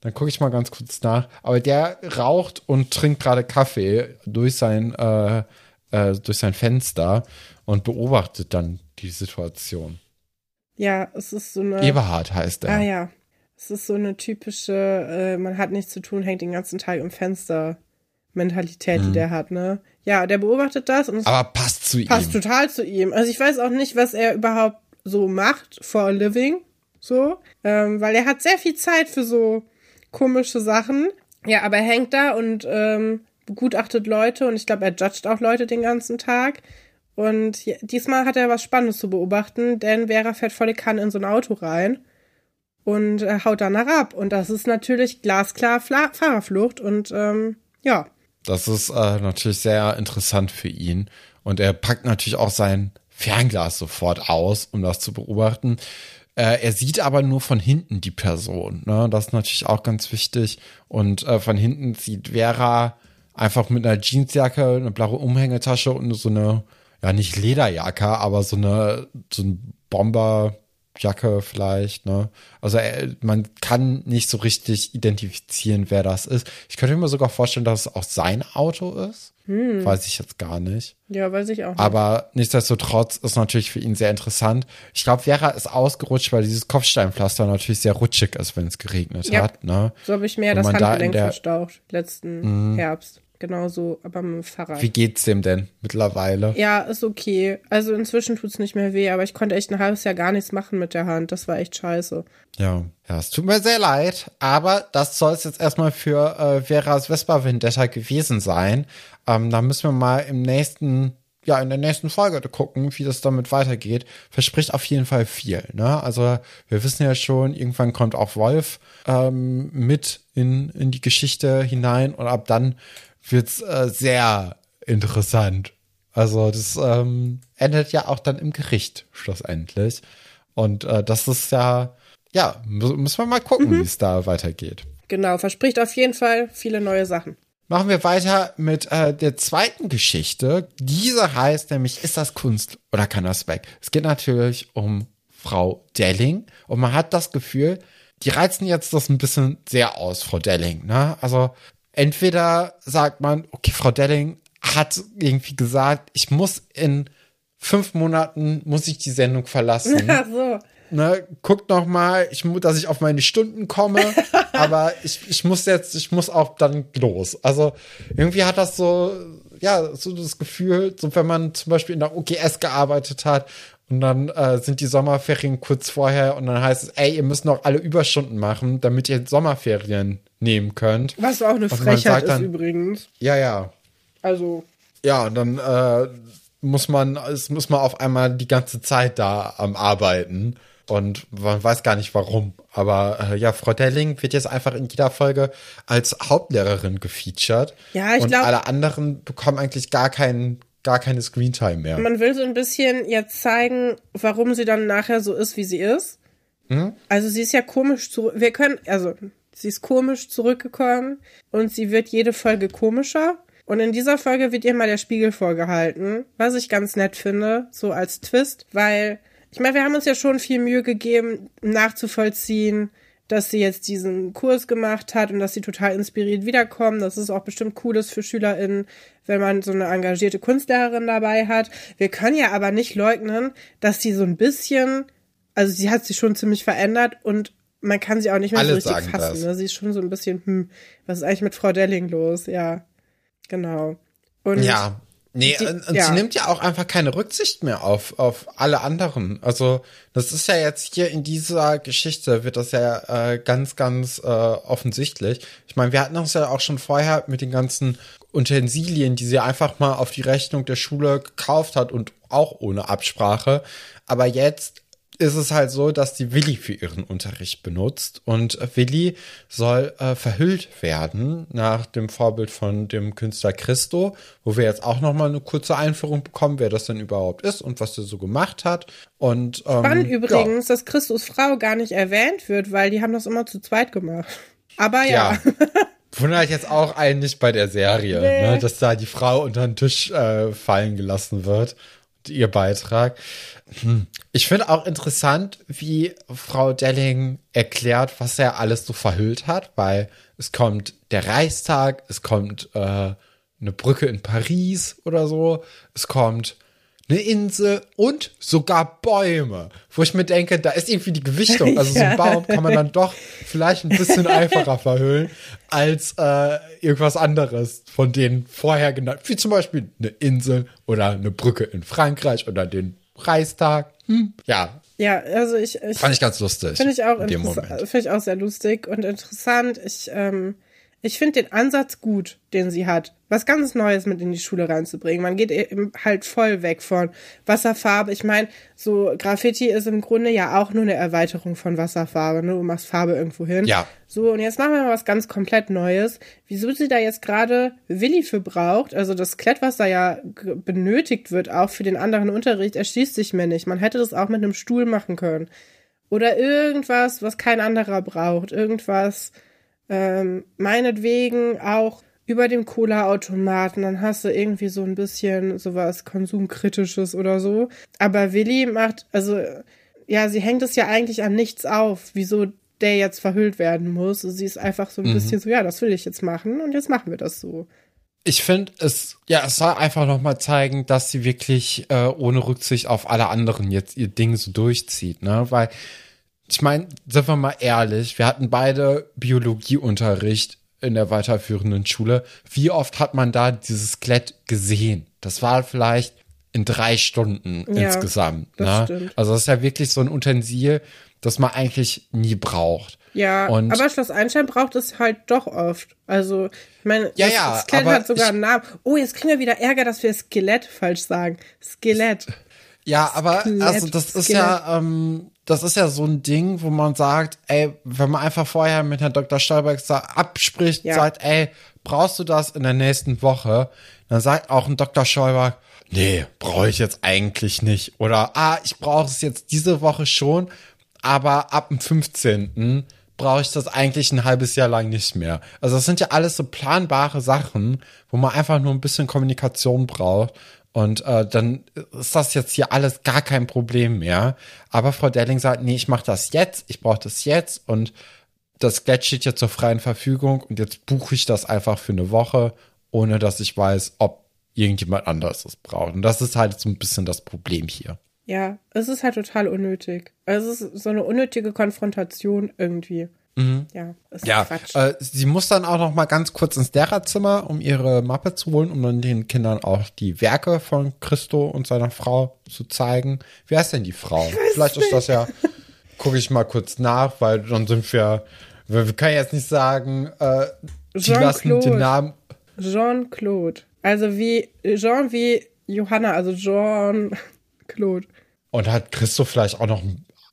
Dann gucke ich mal ganz kurz nach. Aber der raucht und trinkt gerade Kaffee durch sein, äh, äh, durch sein Fenster und beobachtet dann die Situation. Ja, es ist so eine. Eberhard heißt er. Ah ja. Es ist so eine typische, äh, man hat nichts zu tun, hängt den ganzen Tag im Fenster Mentalität, mhm. die der hat, ne? Ja, der beobachtet das und Aber passt zu passt ihm. Passt total zu ihm. Also ich weiß auch nicht, was er überhaupt so macht for a living, so, ähm, weil er hat sehr viel Zeit für so komische Sachen. Ja, aber er hängt da und ähm, begutachtet Leute und ich glaube, er judgt auch Leute den ganzen Tag. Und diesmal hat er was Spannendes zu beobachten, denn Vera fährt volle Kanne in so ein Auto rein und äh, haut danach ab. Und das ist natürlich glasklar Fahrerflucht und ähm, ja. Das ist äh, natürlich sehr interessant für ihn. Und er packt natürlich auch sein Fernglas sofort aus, um das zu beobachten. Äh, er sieht aber nur von hinten die Person. Ne? Das ist natürlich auch ganz wichtig. Und äh, von hinten sieht Vera einfach mit einer Jeansjacke, eine blaue Umhängetasche und so eine, ja nicht Lederjacke, aber so eine, so ein Bomber, Jacke vielleicht, ne? Also er, man kann nicht so richtig identifizieren, wer das ist. Ich könnte mir sogar vorstellen, dass es auch sein Auto ist. Hm. Weiß ich jetzt gar nicht. Ja, weiß ich auch nicht. Aber nichtsdestotrotz ist natürlich für ihn sehr interessant. Ich glaube, Vera ist ausgerutscht, weil dieses Kopfsteinpflaster natürlich sehr rutschig ist, wenn es geregnet ja. hat. Ne? So habe ich mir das Handgelenk da verstaucht letzten mhm. Herbst genauso, aber mit dem Fahrrad. Wie geht's dem denn mittlerweile? Ja, ist okay. Also inzwischen tut's nicht mehr weh, aber ich konnte echt ein halbes Jahr gar nichts machen mit der Hand. Das war echt scheiße. Ja, ja, es tut mir sehr leid, aber das soll es jetzt erstmal für äh, Veras Vespa Vendetta gewesen sein. Ähm, da müssen wir mal im nächsten ja, in der nächsten Folge gucken, wie das damit weitergeht. Verspricht auf jeden Fall viel. Ne? Also wir wissen ja schon, irgendwann kommt auch Wolf ähm, mit in, in die Geschichte hinein und ab dann wird's äh, sehr interessant. Also das ähm, endet ja auch dann im Gericht schlussendlich. Und äh, das ist ja, ja, müssen wir mal gucken, mhm. wie es da weitergeht. Genau, verspricht auf jeden Fall viele neue Sachen. Machen wir weiter mit äh, der zweiten Geschichte. Diese heißt nämlich, ist das Kunst oder kann das weg? Es geht natürlich um Frau Delling und man hat das Gefühl, die reizen jetzt das ein bisschen sehr aus, Frau Delling. Ne? Also entweder sagt man, okay, Frau Delling hat irgendwie gesagt, ich muss in fünf Monaten muss ich die Sendung verlassen. Ach so. Ne, guckt noch mal, ich, dass ich auf meine Stunden komme, aber ich, ich muss jetzt, ich muss auch dann los. Also irgendwie hat das so, ja, so das Gefühl, so wenn man zum Beispiel in der OGS gearbeitet hat und dann äh, sind die Sommerferien kurz vorher und dann heißt es, ey, ihr müsst noch alle Überstunden machen, damit ihr Sommerferien nehmen könnt. Was auch eine Frechheit ist dann, übrigens. Ja, ja. Also. Ja, und dann äh, muss man, es muss man auf einmal die ganze Zeit da am Arbeiten. Und man weiß gar nicht warum. Aber äh, ja, Frau Delling wird jetzt einfach in jeder Folge als Hauptlehrerin gefeatured. Ja, ich glaube. Und alle anderen bekommen eigentlich gar keinen gar keine Screentime mehr. Man will so ein bisschen jetzt zeigen, warum sie dann nachher so ist, wie sie ist. Hm? Also sie ist ja komisch zu. Wir können, also Sie ist komisch zurückgekommen und sie wird jede Folge komischer. Und in dieser Folge wird ihr mal der Spiegel vorgehalten, was ich ganz nett finde, so als Twist, weil ich meine, wir haben uns ja schon viel Mühe gegeben, nachzuvollziehen, dass sie jetzt diesen Kurs gemacht hat und dass sie total inspiriert wiederkommen. Das ist auch bestimmt cooles für SchülerInnen, wenn man so eine engagierte Kunstlehrerin dabei hat. Wir können ja aber nicht leugnen, dass sie so ein bisschen, also sie hat sich schon ziemlich verändert und man kann sie auch nicht mehr Alle so richtig fassen. Ne? Sie ist schon so ein bisschen, hm, was ist eigentlich mit Frau Delling los? Ja, genau. Und Ja. Nee, Die- und, und ja. sie nimmt ja auch einfach keine Rücksicht mehr auf, auf alle anderen. Also, das ist ja jetzt hier in dieser Geschichte wird das ja äh, ganz, ganz äh, offensichtlich. Ich meine, wir hatten das ja auch schon vorher mit den ganzen Utensilien, die sie einfach mal auf die Rechnung der Schule gekauft hat und auch ohne Absprache. Aber jetzt ist es halt so, dass die Willi für ihren Unterricht benutzt und äh, Willi soll äh, verhüllt werden nach dem Vorbild von dem Künstler Christo, wo wir jetzt auch noch mal eine kurze Einführung bekommen, wer das denn überhaupt ist und was er so gemacht hat. Und ähm, Spannend ja. übrigens, dass Christus Frau gar nicht erwähnt wird, weil die haben das immer zu zweit gemacht. Aber ja. Ja. Wundert jetzt auch eigentlich bei der Serie, Nee. ne, dass da die Frau unter den Tisch äh, fallen gelassen wird. Und ihr Beitrag. Hm. Ich finde auch interessant, wie Frau Delling erklärt, was er alles so verhüllt hat, weil es kommt der Reichstag, es kommt äh, eine Brücke in Paris oder so, es kommt eine Insel und sogar Bäume, wo ich mir denke, da ist irgendwie die Gewichtung. Also so ein Baum kann man dann doch vielleicht ein bisschen einfacher verhüllen als äh, irgendwas anderes von denen vorher genannt, wie zum Beispiel eine Insel oder eine Brücke in Frankreich oder den Reichstag. Hm. Ja, Ja, also ich, ich fand ich ganz lustig. Finde ich auch finde ich auch sehr lustig und interessant. Ich, ähm, ich finde den Ansatz gut, den sie hat, was ganz Neues mit in die Schule reinzubringen. Man geht eben halt voll weg von Wasserfarbe. Ich meine, so Graffiti ist im Grunde ja auch nur eine Erweiterung von Wasserfarbe. Ne? Du machst Farbe irgendwo hin. Ja. So, und jetzt machen wir mal was ganz komplett Neues. Wieso sie da jetzt gerade Willi für braucht, also das Klett, was da ja benötigt wird, auch für den anderen Unterricht, erschließt sich mir nicht. Man hätte das auch mit einem Stuhl machen können. Oder irgendwas, was kein anderer braucht. Irgendwas, ähm, meinetwegen auch über dem Cola-Automaten. Dann hast du irgendwie so ein bisschen sowas Konsumkritisches oder so. Aber Willi macht, also, ja, sie hängt es ja eigentlich an nichts auf, wieso der jetzt verhüllt werden muss. Sie ist einfach so ein bisschen so, ja, das will ich jetzt machen und jetzt machen wir das so. Ich finde es, ja, es soll einfach noch mal zeigen, dass sie wirklich äh, ohne Rücksicht auf alle anderen jetzt ihr Ding so durchzieht, ne? Weil, ich meine, sind wir mal ehrlich, wir hatten beide Biologieunterricht in der weiterführenden Schule. Wie oft hat man da dieses Skelett gesehen? Das war vielleicht in drei Stunden Ja, insgesamt. das Ne? Also das ist ja wirklich so ein Utensil, das man eigentlich nie braucht. Ja, Und- aber Schloss Einstein braucht es halt doch oft. Also, ich meine, Ja, das ja, Skelett hat sogar ich- einen Namen. Oh, jetzt kriegen wir wieder Ärger, dass wir Skelett falsch sagen. Skelett. Ja, aber also das ist ja, ähm, das ist ja so ein Ding, wo man sagt, ey, wenn man einfach vorher mit Herrn Dr. Stolberg abspricht, Ja. sagt, ey, brauchst du das in der nächsten Woche? Dann sagt auch ein Dr. Stolberg, nee, brauche ich jetzt eigentlich nicht. Oder, ah, ich brauche es jetzt diese Woche schon, aber ab dem 15. brauche ich das eigentlich ein halbes Jahr lang nicht mehr. Also das sind ja alles so planbare Sachen, wo man einfach nur ein bisschen Kommunikation braucht. Und äh, dann ist das jetzt hier alles gar kein Problem mehr. Aber Frau Delling sagt, nee, ich mache das jetzt, ich brauche das jetzt und das Skelett steht ja zur freien Verfügung und jetzt buche ich das einfach für eine Woche, ohne dass ich weiß, ob irgendjemand anderes es braucht. Und das ist halt so ein bisschen das Problem hier. Ja, es ist halt total unnötig. Es ist so eine unnötige Konfrontation irgendwie. Ja, ist Ja, Quatsch. äh, sie muss dann auch noch mal ganz kurz ins Lehrerzimmer, um ihre Mappe zu holen, um dann den Kindern auch die Werke von Christo und seiner Frau zu zeigen. Wer ist denn die Frau? Vielleicht ist das ja, gucke ich mal kurz nach, weil dann sind wir, wir, wir können jetzt nicht sagen, äh, die lassen den Namen, Jean-Claude. Also wie Jean wie Johanna, also Jean-Claude. und hat Christo vielleicht auch noch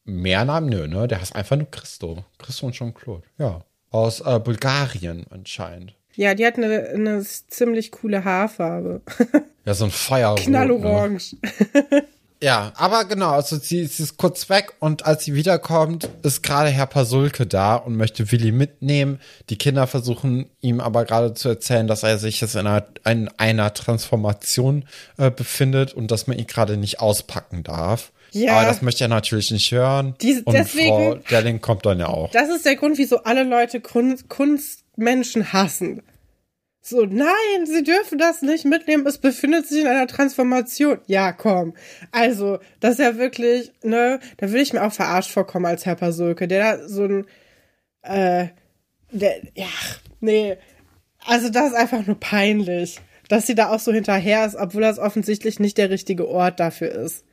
mehr Namen? Nö, ne? Der heißt einfach nur Christo. Christo und Jean-Claude. Ja. Aus äh, Bulgarien anscheinend. Ja, die hat eine, eine ziemlich coole Haarfarbe. Ja, so ein Feuerrot. Ne? Knallorange. Ja, aber genau, also sie, sie ist kurz weg und als sie wiederkommt, ist gerade Herr Pasulke da und möchte Willi mitnehmen. Die Kinder versuchen ihm aber gerade zu erzählen, dass er sich jetzt in einer, in einer Transformation äh, befindet und dass man ihn gerade nicht auspacken darf. Ja. Aber das möchte er natürlich nicht hören. Diese- und deswegen- Frau Delling kommt dann ja auch. Das ist der Grund, wieso alle Leute Kunst, Kunstmenschen hassen. So, nein, sie dürfen das nicht mitnehmen, es befindet sich in einer Transformation. Ja, komm. Also, das ist ja wirklich, ne, da will ich mir auch verarscht vorkommen als Herr Pasulke, der da so ein, äh, der, ja, nee. Also, das ist einfach nur peinlich, dass sie da auch so hinterher ist, obwohl das offensichtlich nicht der richtige Ort dafür ist.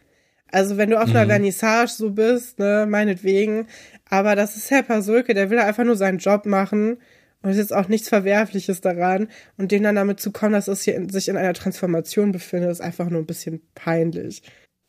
Also wenn du auf einer Vernissage so bist, ne, meinetwegen, aber das ist Herr Pasulke, der will einfach nur seinen Job machen und es ist auch nichts Verwerfliches daran und denen dann damit zu kommen, dass es hier in, sich in einer Transformation befindet, ist einfach nur ein bisschen peinlich.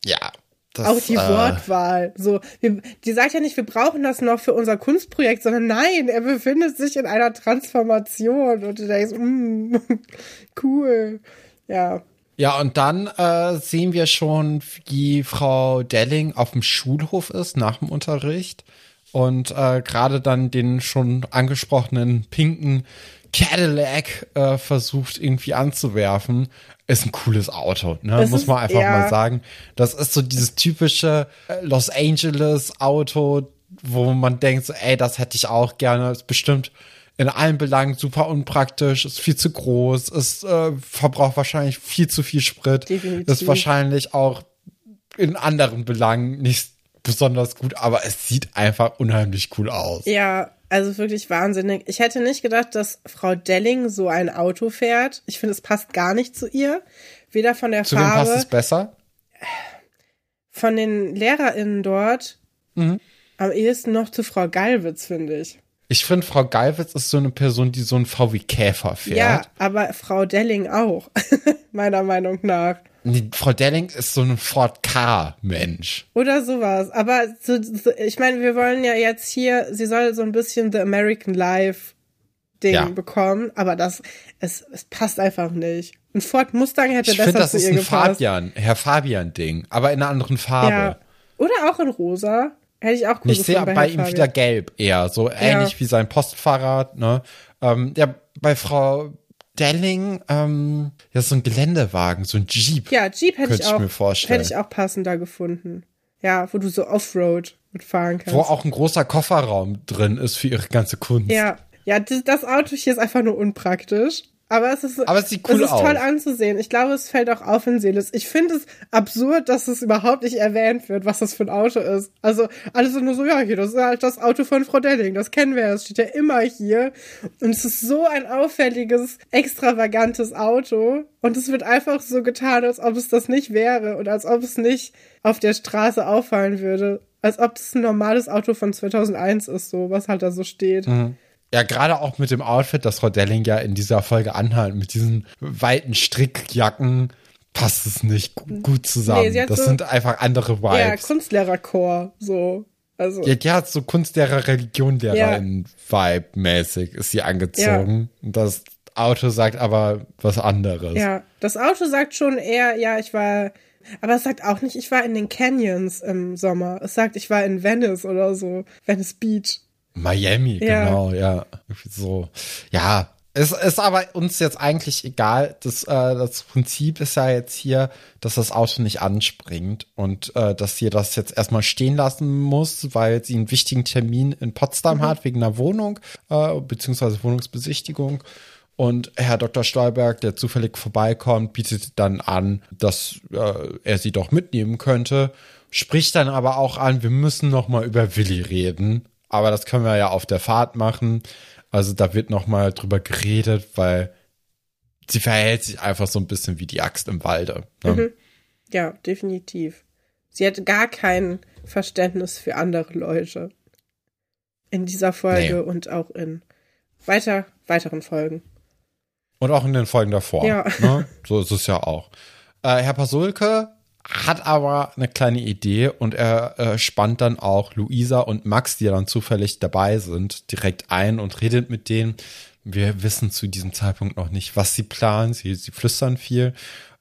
Ja. Das, auch die äh, Wortwahl, so, wir, die sagt ja nicht, wir brauchen das noch für unser Kunstprojekt, sondern nein, er befindet sich in einer Transformation und du denkst, mm, cool, ja. Ja, und dann äh, sehen wir schon, wie Frau Delling auf dem Schulhof ist nach dem Unterricht und äh, gerade dann den schon angesprochenen pinken Cadillac äh, versucht irgendwie anzuwerfen. Ist ein cooles Auto, ne? Das muss ist- man einfach ja. mal sagen. Das ist so dieses typische äh, Los Angeles Auto, wo man denkt, so, ey, das hätte ich auch gerne. Ist bestimmt in allen Belangen super unpraktisch, ist viel zu groß, ist äh, verbraucht wahrscheinlich viel zu viel Sprit, Definitiv. ist wahrscheinlich auch in anderen Belangen nicht besonders gut, aber es sieht einfach unheimlich cool aus. Ja, also wirklich wahnsinnig. Ich hätte nicht gedacht, dass Frau Delling so ein Auto fährt. Ich finde, es passt gar nicht zu ihr. Weder von der Zu wem passt Farbe, es besser? von den LehrerInnen dort. Mhm. Am ehesten noch zu Frau Gallwitz, finde ich. Ich finde, Frau Geiwitz ist so eine Person, die so einen VW Käfer fährt. Ja, aber Frau Delling auch, meiner Meinung nach. Nee, Frau Delling ist so ein Ford K-Mensch. Oder sowas. Aber so, so, ich meine, wir wollen ja jetzt hier, sie soll so ein bisschen The American Life Ding Ja. bekommen, aber das, es, es passt einfach nicht. Ein Ford Mustang hätte Ich besser finde, das zu ist ihr ein. Fabian, Herr Fabian-Ding, aber in einer anderen Farbe. Ja. Oder auch in rosa. Hätte ich auch cool Ich sehe bei Herrn ihm Fabian. wieder gelb eher, so ähnlich wie sein Postfahrrad, ne? Ähm, ja, bei Frau Delling, ähm, ja, so ein Geländewagen, so ein Jeep. Ja, Jeep hätte ich ich auch, mir vorstellen. hätte ich auch passender gefunden. Ja, wo du so Offroad mitfahren kannst. Wo auch ein großer Kofferraum drin ist für ihre ganze Kunst. Ja, ja, das Auto hier ist einfach nur unpraktisch. Aber es ist, Aber es sieht cool es ist toll anzusehen. Ich glaube, es fällt auch auf in Seeles. Ich finde es absurd, dass es überhaupt nicht erwähnt wird, was das für ein Auto ist. Also, alle sind nur so, ja, hier, das ist halt das Auto von Frau Delling. Das kennen wir ja. Das steht ja immer hier. Und es ist so ein auffälliges, extravagantes Auto. Und es wird einfach so getan, als ob es das nicht wäre. Und als ob es nicht auf der Straße auffallen würde. Als ob das ein normales Auto von 2001 ist, so, was halt da so steht. Ja, gerade auch mit dem Outfit, das Frau Delling ja in dieser Folge anhat, mit diesen weiten Strickjacken, passt es nicht gu- gut zusammen. Nee, das so- sind einfach andere Ja, Vibes. Kunstlehrerchor, so. Also, Ja, die hat so Kunstlehrer, Religionlehrerin Vibe mäßig ist sie angezogen. Und das Auto sagt aber was anderes. ja. Das Auto sagt schon eher, ja, ich war, aber es sagt auch nicht, ich war in den Canyons im Sommer. Es sagt, ich war in Venice oder so. Venice Beach. Miami, Ja. genau, ja. So. Ja. Es ist aber uns jetzt eigentlich egal. Das, äh, das Prinzip ist ja jetzt hier, dass das Auto nicht anspringt und äh, dass sie das jetzt erstmal stehen lassen muss, weil sie einen wichtigen Termin in Potsdam hat wegen einer Wohnung, äh, beziehungsweise Wohnungsbesichtigung. Und Herr Dr. Stolberg, der zufällig vorbeikommt, bietet dann an, dass äh, er sie doch mitnehmen könnte, spricht dann aber auch an, wir müssen noch mal über Willi reden. Aber das können wir ja auf der Fahrt machen. Also da wird noch mal drüber geredet, weil sie verhält sich einfach so ein bisschen wie die Axt im Walde. Ne? Ja, definitiv. Sie hat gar kein Verständnis für andere Leute. In dieser Folge Nee. und auch in weiter, weiteren Folgen. Und auch in den Folgen davor. Ja. Ne? So ist es ja auch. Äh, Herr Pasulke hat aber eine kleine Idee und er äh, spannt dann auch Luisa und Max, die ja dann zufällig dabei sind, direkt ein und redet mit denen. Wir wissen zu diesem Zeitpunkt noch nicht, was sie planen. Sie, sie flüstern viel.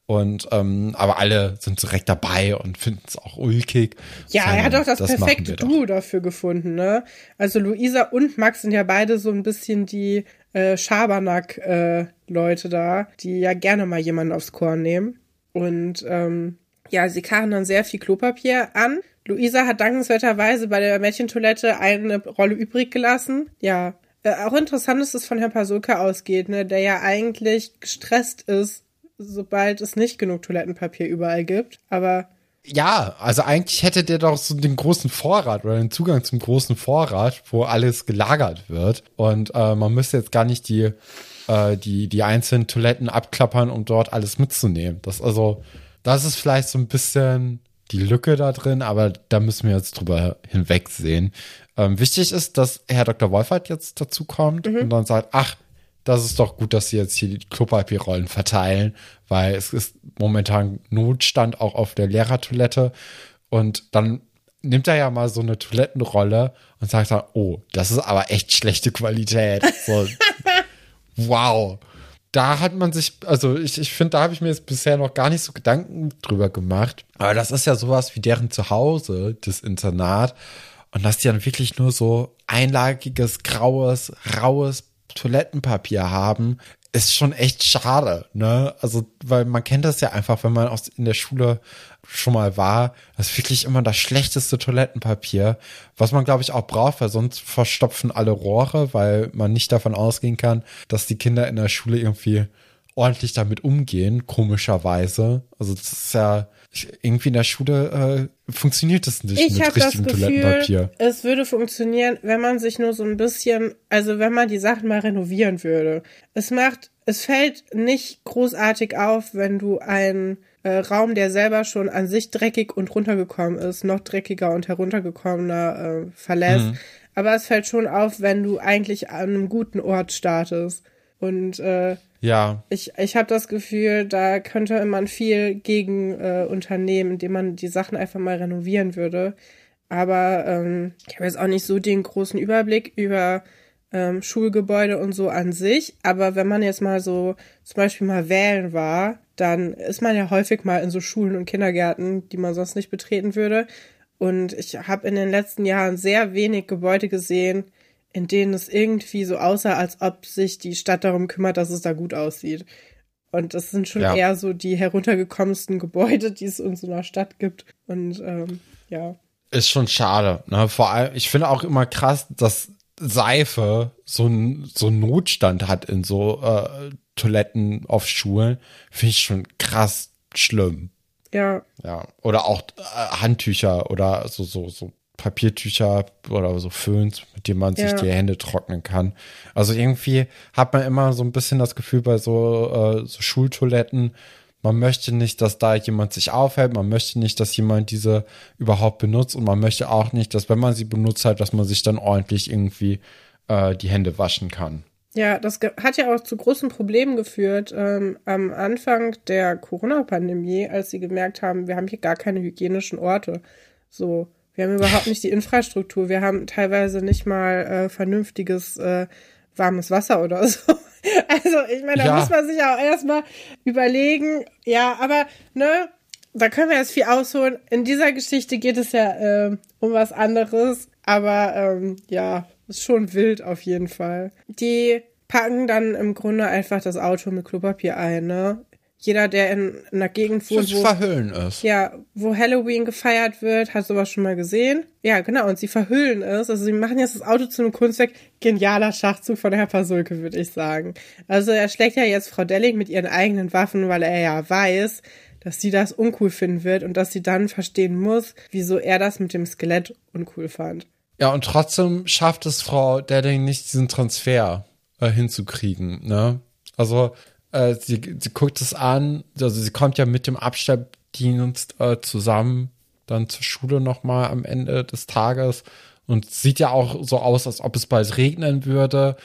Und ähm, aber alle sind direkt dabei und finden es auch ulkig. Ja, Sondern er hat doch das, machen perfekte. Duo dafür gefunden, ne? Also Luisa und Max sind ja beide so ein bisschen die äh, Schabernack-Leute da, die ja gerne mal jemanden aufs Korn nehmen. Und ähm, ja, sie karren dann sehr viel Klopapier an. Luisa hat dankenswerterweise bei der Mädchentoilette eine Rolle übrig gelassen. Ja, äh, auch interessant ist, dass es von Herrn Pasulka ausgeht, ne, der ja eigentlich gestresst ist, sobald es nicht genug Toilettenpapier überall gibt. Aber Ja, also eigentlich hätte der doch so den großen Vorrat oder den Zugang zum großen Vorrat, wo alles gelagert wird. Und äh, man müsste jetzt gar nicht die, äh, die, die einzelnen Toiletten abklappern, um dort alles mitzunehmen. Das also, das ist vielleicht so ein bisschen die Lücke da drin, aber da müssen wir jetzt drüber hinwegsehen. Ähm, wichtig ist, dass Herr Dr. Wolfert jetzt dazu kommt und dann sagt, ach, das ist doch gut, dass sie jetzt hier die Klopapierrollen verteilen, weil es ist momentan Notstand auch auf der Lehrertoilette. Und dann nimmt er ja mal so eine Toilettenrolle und sagt dann, oh, das ist aber echt schlechte Qualität. So, wow. Da hat man sich, also ich, ich finde, da habe ich mir jetzt bisher noch gar nicht so Gedanken drüber gemacht. Aber das ist ja sowas wie deren Zuhause, das Internat. Und dass die dann wirklich nur so einlagiges, graues, raues Toilettenpapier haben, ist schon echt schade, ne? Also, weil man kennt das ja einfach, wenn man aus, in der Schule schon mal war, das ist wirklich immer das schlechteste Toilettenpapier, was man, glaube ich, auch braucht, weil sonst verstopfen alle Rohre, weil man nicht davon ausgehen kann, dass die Kinder in der Schule irgendwie ordentlich damit umgehen, komischerweise. Also das ist ja irgendwie in der Schule äh, funktioniert das nicht Ich mit habe das richtigem Gefühl, Toilettenpapier. es würde funktionieren, wenn man sich nur so ein bisschen, also wenn man die Sachen mal renovieren würde. Es macht, es fällt nicht großartig auf, wenn du einen äh, Raum, der selber schon an sich dreckig und runtergekommen ist, noch dreckiger und heruntergekommener äh, verlässt. Mhm. Aber es fällt schon auf, wenn du eigentlich an einem guten Ort startest. Und äh, Ja, ich, ich habe das Gefühl, da könnte man viel gegen äh, unternehmen, indem man die Sachen einfach mal renovieren würde. Aber ähm, ich habe jetzt auch nicht so den großen Überblick über ähm, Schulgebäude und so an sich. Aber wenn man jetzt mal so zum Beispiel mal wählen war, dann ist man ja häufig mal in so Schulen und Kindergärten, die man sonst nicht betreten würde. Und ich habe in den letzten Jahren sehr wenig Gebäude gesehen, in denen es irgendwie so aussah, als ob sich die Stadt darum kümmert, dass es da gut aussieht. Und das sind schon Ja. eher so die heruntergekommensten Gebäude, die es in so einer Stadt gibt. Und ähm, ja. ist schon schade. Ne? Vor allem, ich finde auch immer krass, dass Seife so ein so einen Notstand hat in so äh, Toiletten auf Schulen. Finde ich schon krass schlimm. Ja, Ja. Oder auch äh, Handtücher oder so, so, so Papiertücher oder so Föhns, mit denen man sich Ja. die Hände trocknen kann. Also irgendwie hat man immer so ein bisschen das Gefühl bei so, äh, so Schultoiletten, man möchte nicht, dass da jemand sich aufhält, man möchte nicht, dass jemand diese überhaupt benutzt und man möchte auch nicht, dass wenn man sie benutzt hat, dass man sich dann ordentlich irgendwie äh, die Hände waschen kann. Ja, das hat ja auch zu großen Problemen geführt ähm, am Anfang der Corona-Pandemie, als sie gemerkt haben, wir haben hier gar keine hygienischen Orte. So, wir haben überhaupt nicht die Infrastruktur, wir haben teilweise nicht mal äh, vernünftiges äh, warmes Wasser oder so. Also, ich meine, da Ja. muss man sich auch erstmal überlegen, ja, aber ne, da können wir jetzt viel ausholen. In dieser Geschichte geht es ja ähm, um was anderes, aber ähm, ja, ist schon wild auf jeden Fall. Die packen dann im Grunde einfach das Auto mit Klopapier ein, ne? Jeder, der in einer Gegend wohnt, wo, verhüllen ist. ja, wo Halloween gefeiert wird, hat sowas schon mal gesehen. Ja, genau, und sie verhüllen es. Also sie machen jetzt das Auto zu einem Kunstwerk. Genialer Schachzug von Herr Pasulke, würde ich sagen. Also er schlägt ja jetzt Frau Delling mit ihren eigenen Waffen, weil er ja weiß, dass sie das uncool finden wird und dass sie dann verstehen muss, wieso er das mit dem Skelett uncool fand. Ja, und trotzdem schafft es Frau Dedding nicht, diesen Transfer äh, hinzukriegen. Ne? Also äh, sie, sie guckt es an, also sie kommt ja mit dem Abschleppdienst äh, zusammen dann zur Schule nochmal am Ende des Tages. Und sieht ja auch so aus, als ob es bald regnen würde.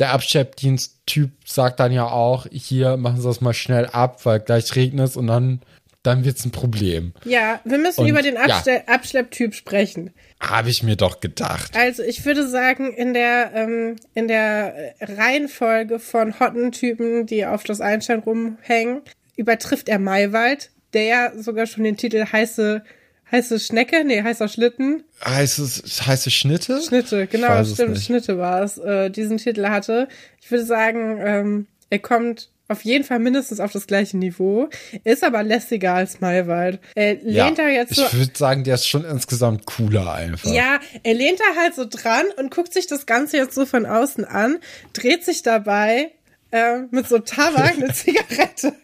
Der Abschleppdienst-Typ sagt dann ja auch, hier machen Sie das mal schnell ab, weil gleich regnet es. Und dann, dann wird's ein Problem. Ja, wir müssen Und, über den ja. Abstell Abschlepptyp sprechen. Habe ich mir doch gedacht. Also ich würde sagen, in der, ähm, in der Reihenfolge von hotten Typen, die auf das Einstein rumhängen, übertrifft er Maywald, der ja sogar schon den Titel heiße heiße Schnecke, nee, heißer Schlitten. Heißt es heiße Schnitte? Schnitte, genau, stimmt, Schnitte war es, äh, diesen Titel hatte. Ich würde sagen, ähm, er kommt auf jeden Fall mindestens auf das gleiche Niveau, ist aber lässiger als Maywald. Er lehnt ja, da jetzt so. Ich würde sagen, der ist schon insgesamt cooler einfach. Ja, er lehnt da halt so dran und guckt sich das Ganze jetzt so von außen an, dreht sich dabei äh, mit so Tabak eine Zigarette.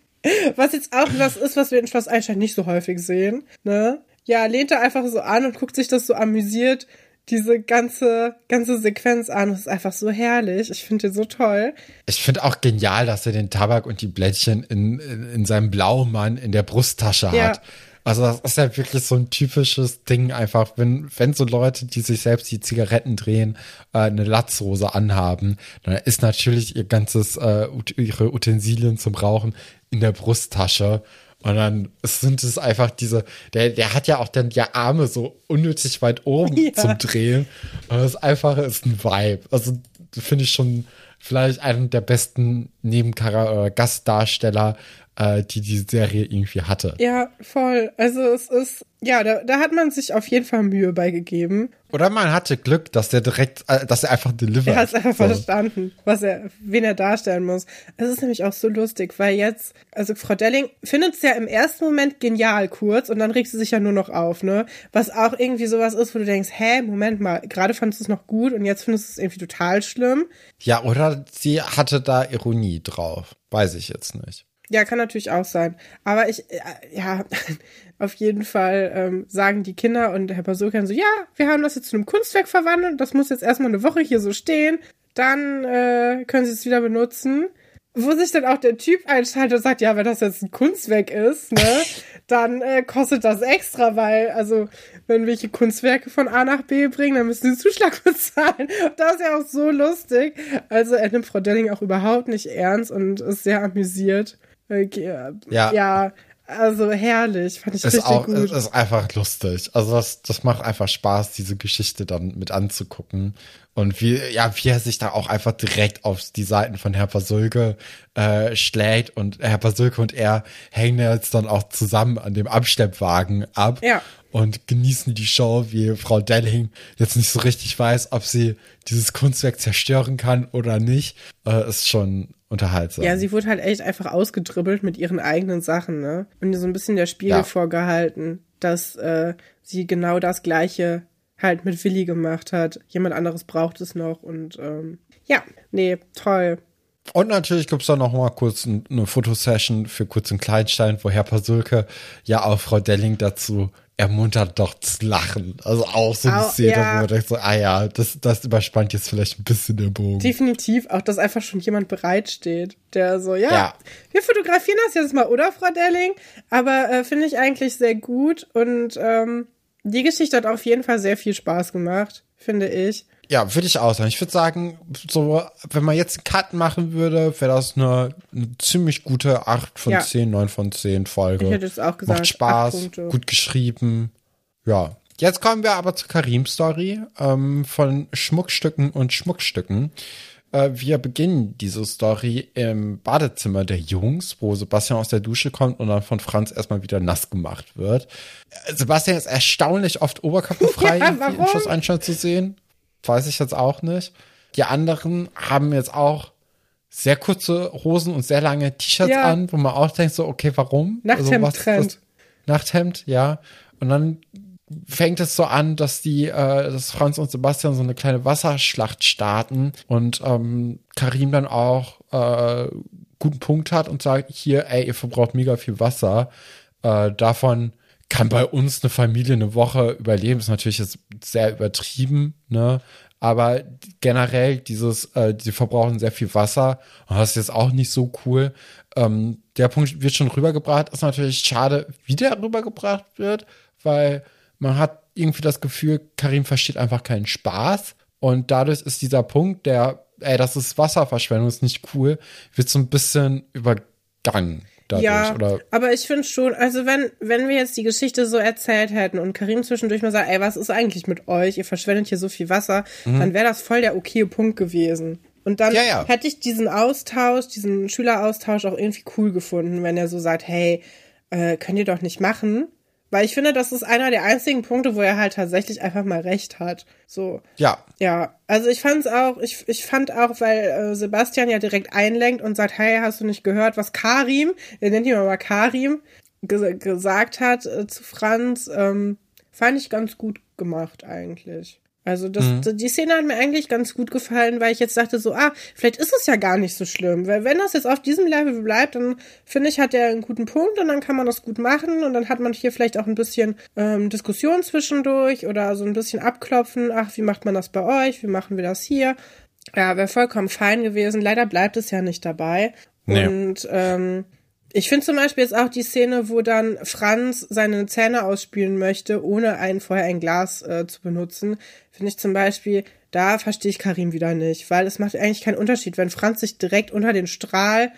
Was jetzt auch das ist, was wir in Schloss Einstein nicht so häufig sehen. Ne? Ja, lehnt er einfach so an und guckt sich das so amüsiert diese ganze, ganze Sequenz an. Das ist einfach so herrlich. Ich finde den so toll. Ich finde auch genial, dass er den Tabak und die Blättchen in, in, in seinem Blaumann in der Brusttasche ja. hat. Also das ist ja wirklich so ein typisches Ding einfach, wenn, wenn so Leute, die sich selbst die Zigaretten drehen, äh, eine Latzhose anhaben, dann ist natürlich ihr ganzes, äh, ihre Utensilien zum Rauchen in der Brusttasche. Und dann sind es einfach diese, der, der hat ja auch dann die Arme so unnötig weit oben ja. zum Drehen. Und das Einfache ist ein Vibe. Also finde ich schon vielleicht einen der besten Nebengastdarsteller äh, die die Serie irgendwie hatte. Ja, voll. Also es ist, ja, da, da hat man sich auf jeden Fall Mühe beigegeben. Oder man hatte Glück, dass der direkt, äh, dass er einfach delivert. Er hat es einfach so. verstanden, was er, wen er darstellen muss. Es ist nämlich auch so lustig, weil jetzt, also Frau Delling findet es ja im ersten Moment genial kurz und dann regt sie sich ja nur noch auf, ne? Was auch irgendwie sowas ist, wo du denkst, hä, Moment mal, gerade fandest du es noch gut und jetzt findest du es irgendwie total schlimm. Ja, oder sie hatte da Ironie drauf. Weiß ich jetzt nicht. Ja, kann natürlich auch sein. Aber ich, äh, ja, auf jeden Fall ähm, sagen die Kinder und Herr Pasulkan so, ja, wir haben das jetzt zu einem Kunstwerk verwandelt, das muss jetzt erstmal eine Woche hier so stehen, dann äh, können sie es wieder benutzen. Wo sich dann auch der Typ einschaltet und sagt, ja, wenn das jetzt ein Kunstwerk ist, ne, dann äh, kostet das extra, weil, also, wenn welche Kunstwerke von A nach B bringen, dann müssen sie Zuschlag bezahlen. Das ist ja auch so lustig. Also, er nimmt Frau Delling auch überhaupt nicht ernst und ist sehr amüsiert. Okay, ja. ja, also herrlich, fand ich ist richtig auch, gut. Ist einfach lustig. Also das, das macht einfach Spaß, diese Geschichte dann mit anzugucken. Und wie, ja, wie er sich da auch einfach direkt auf die Seiten von Herr Pasulke äh, schlägt und Herr Pasulke und er hängen jetzt dann auch zusammen an dem Abschleppwagen ab. Ja und genießen die Show, wie Frau Delling jetzt nicht so richtig weiß, ob sie dieses Kunstwerk zerstören kann oder nicht, äh, ist schon unterhaltsam. Ja, sie wurde halt echt einfach ausgedribbelt mit ihren eigenen Sachen, ne? Und ihr so ein bisschen der Spiegel ja. vorgehalten, dass äh, sie genau das Gleiche halt mit Willi gemacht hat. Jemand anderes braucht es noch und ähm, ja, nee, toll. Und natürlich gibt's da noch mal kurz eine Fotosession für kurz einen Kleinstein, wo Herr Pasulke ja auch Frau Delling dazu ermuntert doch zu lachen. Also auch so eine Szene, ja. wo man denkt so, ah ja, das, das überspannt jetzt vielleicht ein bisschen den Bogen. Definitiv, auch dass einfach schon jemand bereitsteht, der so, ja, ja. wir fotografieren das jetzt mal, oder, Frau Delling? Aber äh, finde ich eigentlich sehr gut und ähm, die Geschichte hat auf jeden Fall sehr viel Spaß gemacht, finde ich. Ja, würde ich auch sagen. Ich würde sagen, so, wenn man jetzt einen Cut machen würde, wäre das eine, eine, ziemlich gute 8 von ja. 10, 9 von 10 Folge. Ich hätte es auch gesagt. Macht Spaß, gut geschrieben. Ja. Jetzt kommen wir aber zur Karim-Story ähm, von Schmuckstücken und Schmuckstücken. Äh, wir beginnen diese Story im Badezimmer der Jungs, wo Sebastian aus der Dusche kommt und dann von Franz erstmal wieder nass gemacht wird. Sebastian ist erstaunlich oft oberkörperfrei ja, im Schlusseinstand zu sehen weiß ich jetzt auch nicht. Die anderen haben jetzt auch sehr kurze Hosen und sehr lange T-Shirts ja. an, wo man auch denkt so, okay, warum? Nachthemd also, was, Nachthemd, ja. Und dann fängt es so an, dass die, äh, dass Franz und Sebastian so eine kleine Wasserschlacht starten und ähm, Karim dann auch äh, guten Punkt hat und sagt, hier, ey, ihr verbraucht mega viel Wasser. Äh, davon kann bei uns eine Familie eine Woche überleben, ist natürlich jetzt sehr übertrieben, ne? Aber generell dieses, äh, die verbrauchen sehr viel Wasser und das ist jetzt auch nicht so cool. Ähm, der Punkt wird schon rübergebracht, ist natürlich schade, wie der rübergebracht wird, weil man hat irgendwie das Gefühl, Karim versteht einfach keinen Spaß und dadurch ist dieser Punkt, der, ey, das ist Wasserverschwendung, ist nicht cool, wird so ein bisschen übergangen dadurch. Ja, oder? aber ich finde schon, also wenn, wenn wir jetzt die Geschichte so erzählt hätten und Karim zwischendurch mal sagt, ey, was ist eigentlich mit euch? Ihr verschwendet hier so viel Wasser, mhm. dann wäre das voll der okay Punkt gewesen. Und dann Ja, ja. hätte ich diesen Austausch, diesen Schüleraustausch auch irgendwie cool gefunden, wenn er so sagt, hey, äh, könnt ihr doch nicht machen. Weil ich finde, das ist einer der einzigen Punkte, wo er halt tatsächlich einfach mal recht hat. So. Ja, Ja, also ich fand's auch, ich, ich fand auch, weil äh, Sebastian ja direkt einlenkt und sagt, hey, hast du nicht gehört, was Karim, er nennt ihn mal Karim, ges gesagt hat äh, zu Franz, ähm, fand ich ganz gut gemacht eigentlich. Also das, die Szene hat mir eigentlich ganz gut gefallen, weil ich jetzt dachte so, ah, vielleicht ist es ja gar nicht so schlimm, weil wenn das jetzt auf diesem Level bleibt, dann finde ich, hat er einen guten Punkt und dann kann man das gut machen und dann hat man hier vielleicht auch ein bisschen ähm, Diskussion zwischendurch oder so ein bisschen abklopfen, ach, wie macht man das bei euch, wie machen wir das hier? Ja, wäre vollkommen fein gewesen. Leider bleibt es ja nicht dabei. Nee. Und ähm, ich finde zum Beispiel jetzt auch die Szene, wo dann Franz seine Zähne ausspülen möchte, ohne ein, vorher ein Glas äh, zu benutzen, finde ich zum Beispiel, da verstehe ich Karim wieder nicht, weil es macht eigentlich keinen Unterschied. Wenn Franz sich direkt unter den Strahl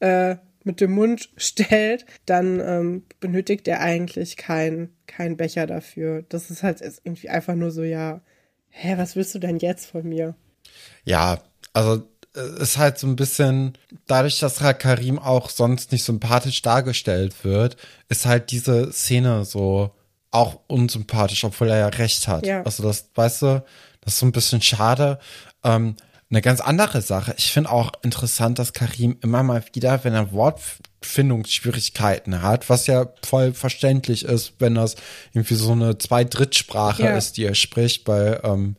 äh, mit dem Mund stellt, dann ähm, benötigt er eigentlich keinen kein Becher dafür. Das ist halt irgendwie einfach nur so, ja, hä, was willst du denn jetzt von mir? ja, also ist halt so ein bisschen, dadurch, dass halt Karim auch sonst nicht sympathisch dargestellt wird, ist halt diese Szene so auch unsympathisch, obwohl er ja recht hat. Ja. Also das, weißt du, das ist so ein bisschen schade. Ähm, eine ganz andere Sache. Ich finde auch interessant, dass Karim immer mal wieder, wenn er Wortfindungsschwierigkeiten hat, was ja voll verständlich ist, wenn das irgendwie so eine Zwei-Drittsprache Ja. ist, die er spricht, weil ähm,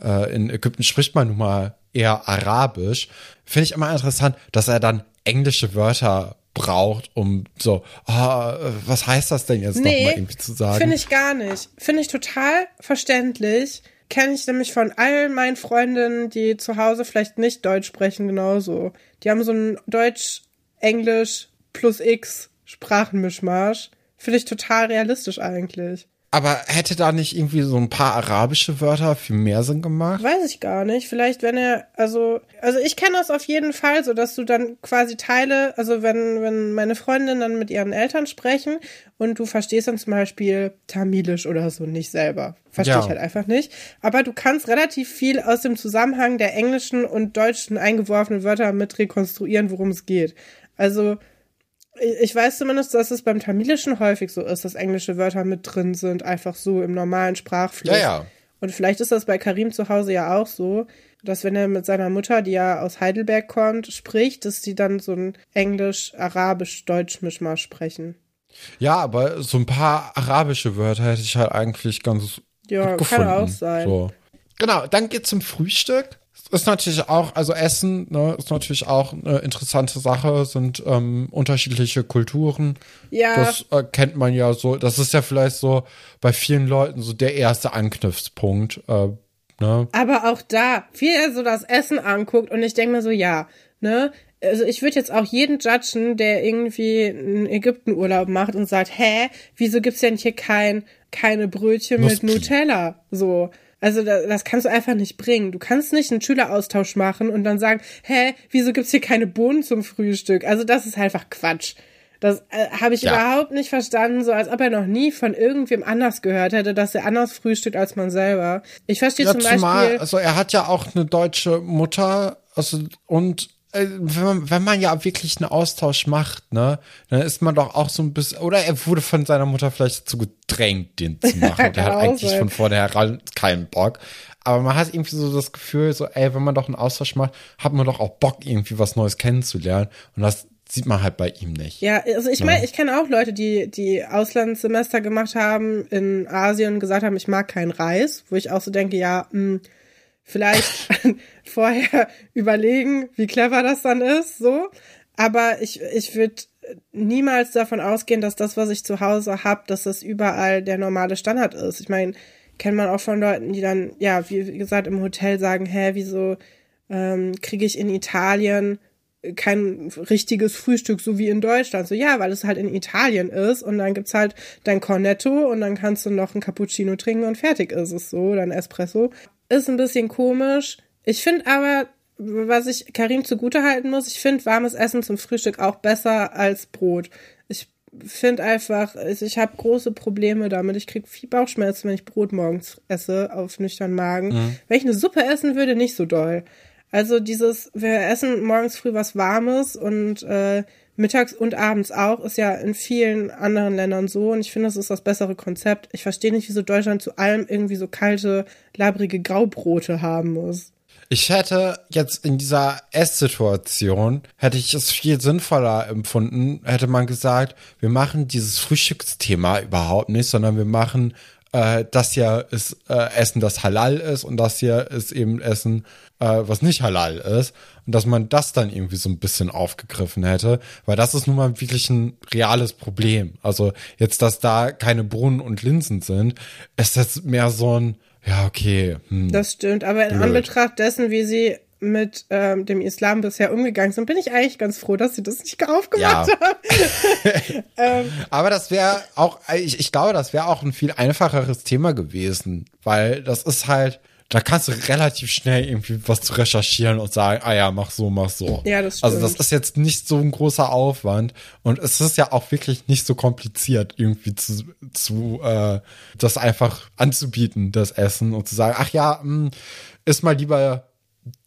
äh, in Ägypten spricht man nun mal eher Arabisch. Finde ich immer interessant, dass er dann englische Wörter braucht, um so, äh, was heißt das denn jetzt nochmal irgendwie zu sagen? Finde ich gar nicht. Finde ich total verständlich. Kenne ich nämlich von all meinen Freundinnen, die zu Hause vielleicht nicht Deutsch sprechen, genauso. Die haben so ein Deutsch, Englisch plus X Sprachenmischmasch. Finde ich total realistisch eigentlich. Aber hätte da nicht irgendwie so ein paar arabische Wörter viel mehr Sinn gemacht? Weiß ich gar nicht. Vielleicht, wenn er, also, also ich kenne das auf jeden Fall, so dass du dann quasi Teile, also wenn, wenn meine Freundinnen dann mit ihren Eltern sprechen und du verstehst dann zum Beispiel Tamilisch oder so nicht selber. Verstehe Ja. ich halt einfach nicht. Aber du kannst relativ viel aus dem Zusammenhang der englischen und deutschen eingeworfenen Wörter mit rekonstruieren, worum es geht. Also, ich weiß zumindest, dass es beim Tamilischen häufig so ist, dass englische Wörter mit drin sind, einfach so im normalen Sprachfluss. Ja, ja. Und vielleicht ist das bei Karim zu Hause ja auch so, dass wenn er mit seiner Mutter, die ja aus Heidelberg kommt, spricht, dass die dann so ein Englisch-Arabisch-Deutsch-Mischmasch sprechen. Ja, aber so ein paar arabische Wörter hätte ich halt eigentlich ganz Ja, gut kann gefunden. auch sein. So. Genau, dann geht's zum Frühstück. Ist natürlich auch, also Essen, ne, ist natürlich auch eine interessante Sache, sind ähm, unterschiedliche Kulturen. Ja. Das äh, kennt man ja so, das ist ja vielleicht so bei vielen Leuten so der erste Anknüpfpunkt. Äh, ne? Aber auch da, wie er so das Essen anguckt und ich denke mir so, ja, ne? Also ich würde jetzt auch jeden judgen, der irgendwie einen Ägyptenurlaub macht und sagt, hä, wieso gibt's denn hier kein, keine Brötchen mit Nusspi. Nutella? So. Also da, das kannst du einfach nicht bringen. Du kannst nicht einen Schüleraustausch machen und dann sagen, hä, wieso gibt's hier keine Bohnen zum Frühstück? Also das ist einfach Quatsch. Das äh, habe ich Ja. überhaupt nicht verstanden, so als ob er noch nie von irgendwem anders gehört hätte, dass er anders frühstückt als man selber. Ich verstehe Ja, zum zumal, Beispiel. also er hat ja auch eine deutsche Mutter, also und wenn man, wenn man ja wirklich einen Austausch macht, ne, dann ist man doch auch so ein bisschen, oder er wurde von seiner Mutter vielleicht dazu gedrängt, den zu machen. Und er hat auch eigentlich sein. von vornherein keinen Bock. Aber man hat irgendwie so das Gefühl, so, ey, wenn man doch einen Austausch macht, hat man doch auch Bock, irgendwie was Neues kennenzulernen. Und das sieht man halt bei ihm nicht. Ja, also ich meine, ich kenne auch Leute, die die Auslandssemester gemacht haben in Asien und gesagt haben, ich mag keinen Reis, wo ich auch so denke, ja, mh, vielleicht vorher überlegen, wie clever das dann ist, so. Aber ich, ich würde niemals davon ausgehen, dass das, was ich zu Hause hab, dass das überall der normale Standard ist. Ich meine, kennt man auch von Leuten, die dann, ja, wie gesagt, im Hotel sagen, hä, wieso ähm, kriege ich in Italien kein richtiges Frühstück, so wie in Deutschland. So, ja, weil es halt in Italien ist und dann gibt's halt dein Cornetto und dann kannst du noch ein Cappuccino trinken und fertig ist es so, oder ein Espresso. Ist ein bisschen komisch. Ich finde aber, was ich Karim zugutehalten muss, ich finde warmes Essen zum Frühstück auch besser als Brot. Ich finde einfach, ich habe große Probleme damit. Ich krieg viel Bauchschmerzen, wenn ich Brot morgens esse auf nüchternen Magen. Wenn ich eine Suppe essen würde, nicht so doll. Also dieses, wir essen morgens früh was Warmes und äh, mittags und abends auch, ist ja in vielen anderen Ländern so und ich finde, das ist das bessere Konzept. Ich verstehe nicht, wieso Deutschland zu allem irgendwie so kalte, labrige Graubrote haben muss. Ich hätte jetzt in dieser Esssituation, hätte ich es viel sinnvoller empfunden, hätte man gesagt, wir machen dieses Frühstücksthema überhaupt nicht, sondern wir machen äh, das hier ist äh, Essen, das halal ist und das hier ist eben Essen, äh, was nicht halal ist. Und dass man das dann irgendwie so ein bisschen aufgegriffen hätte, weil das ist nun mal wirklich ein reales Problem. Also jetzt, dass da keine Bohnen und Linsen sind, ist das mehr so ein, ja, okay. Hm, Das stimmt, aber in Blöd. Anbetracht dessen, wie sie mit ähm, dem Islam bisher umgegangen sind, bin ich eigentlich ganz froh, dass sie das nicht aufgemacht Ja. haben. ähm, Aber das wäre auch, ich, ich glaube, das wäre auch ein viel einfacheres Thema gewesen, weil das ist halt, da kannst du relativ schnell irgendwie was zu recherchieren und sagen, ah ja, mach so, mach so. Ja, das Also das stimmt. ist jetzt nicht so ein großer Aufwand und es ist ja auch wirklich nicht so kompliziert, irgendwie zu, zu äh, das einfach anzubieten, das Essen und zu sagen, ach ja, mh, isst mal lieber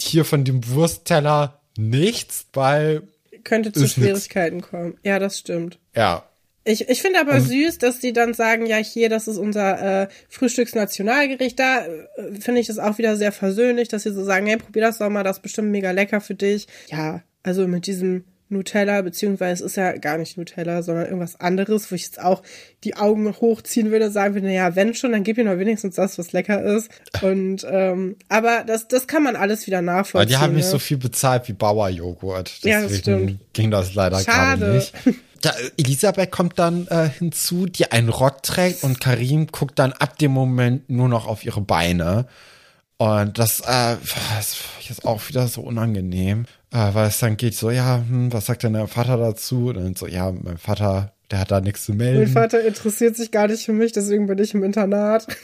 hier von dem Wurstteller nichts, weil könnte zu Ist nix. Schwierigkeiten kommen. Ja, das stimmt. ja, Ich, ich finde aber süß, dass die dann sagen, ja, hier, das ist unser äh, Frühstücksnationalgericht. Da äh, finde ich es auch wieder sehr versöhnlich, dass sie so sagen, hey, probier das doch mal, das ist bestimmt mega lecker für dich. Ja, also mit diesem Nutella, beziehungsweise es ist ja gar nicht Nutella, sondern irgendwas anderes, wo ich jetzt auch die Augen hochziehen würde, sagen würde, naja, wenn schon, dann gib mir noch wenigstens das, was lecker ist. Und ähm, aber das, das kann man alles wieder Weil nachvollziehen. die haben nicht ne? so viel bezahlt wie Bauerjoghurt. Ja, das Deswegen stimmt. ging das leider gerade nicht. Da, Elisabeth kommt dann äh, hinzu, die einen Rock trägt und Karim guckt dann ab dem Moment nur noch auf ihre Beine. Und das, äh, das ist auch wieder so unangenehm, weil es dann geht so, ja, hm, was sagt denn der Vater dazu? Und dann so, ja, mein Vater, der hat da nichts zu Mein melden. Vater interessiert sich gar nicht für mich, deswegen bin ich im Internat.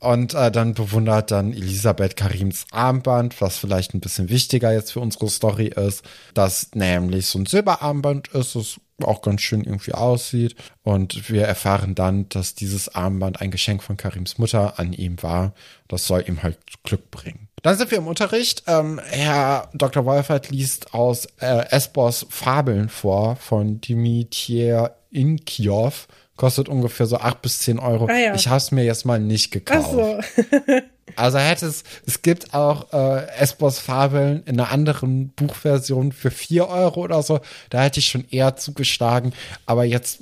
Und äh, dann bewundert dann Elisabeth Karims Armband, was vielleicht ein bisschen wichtiger jetzt für unsere Story ist, das nämlich so ein Silberarmband ist, das auch ganz schön irgendwie aussieht. Und wir erfahren dann, dass dieses Armband ein Geschenk von Karims Mutter an ihm war. Das soll ihm halt Glück bringen. Dann sind wir im Unterricht. Ähm, Herr Dr. Wolfert liest aus äh, Esbos Fabeln vor von Dimitrier Inkioff. Kostet ungefähr so acht bis zehn Euro. Ah ja. Ich habe es mir jetzt mal nicht gekauft. Ach so. Also hätte es, es gibt auch äh, Esbos Fabeln in einer anderen Buchversion für vier Euro oder so. Da hätte ich schon eher zugeschlagen. Aber jetzt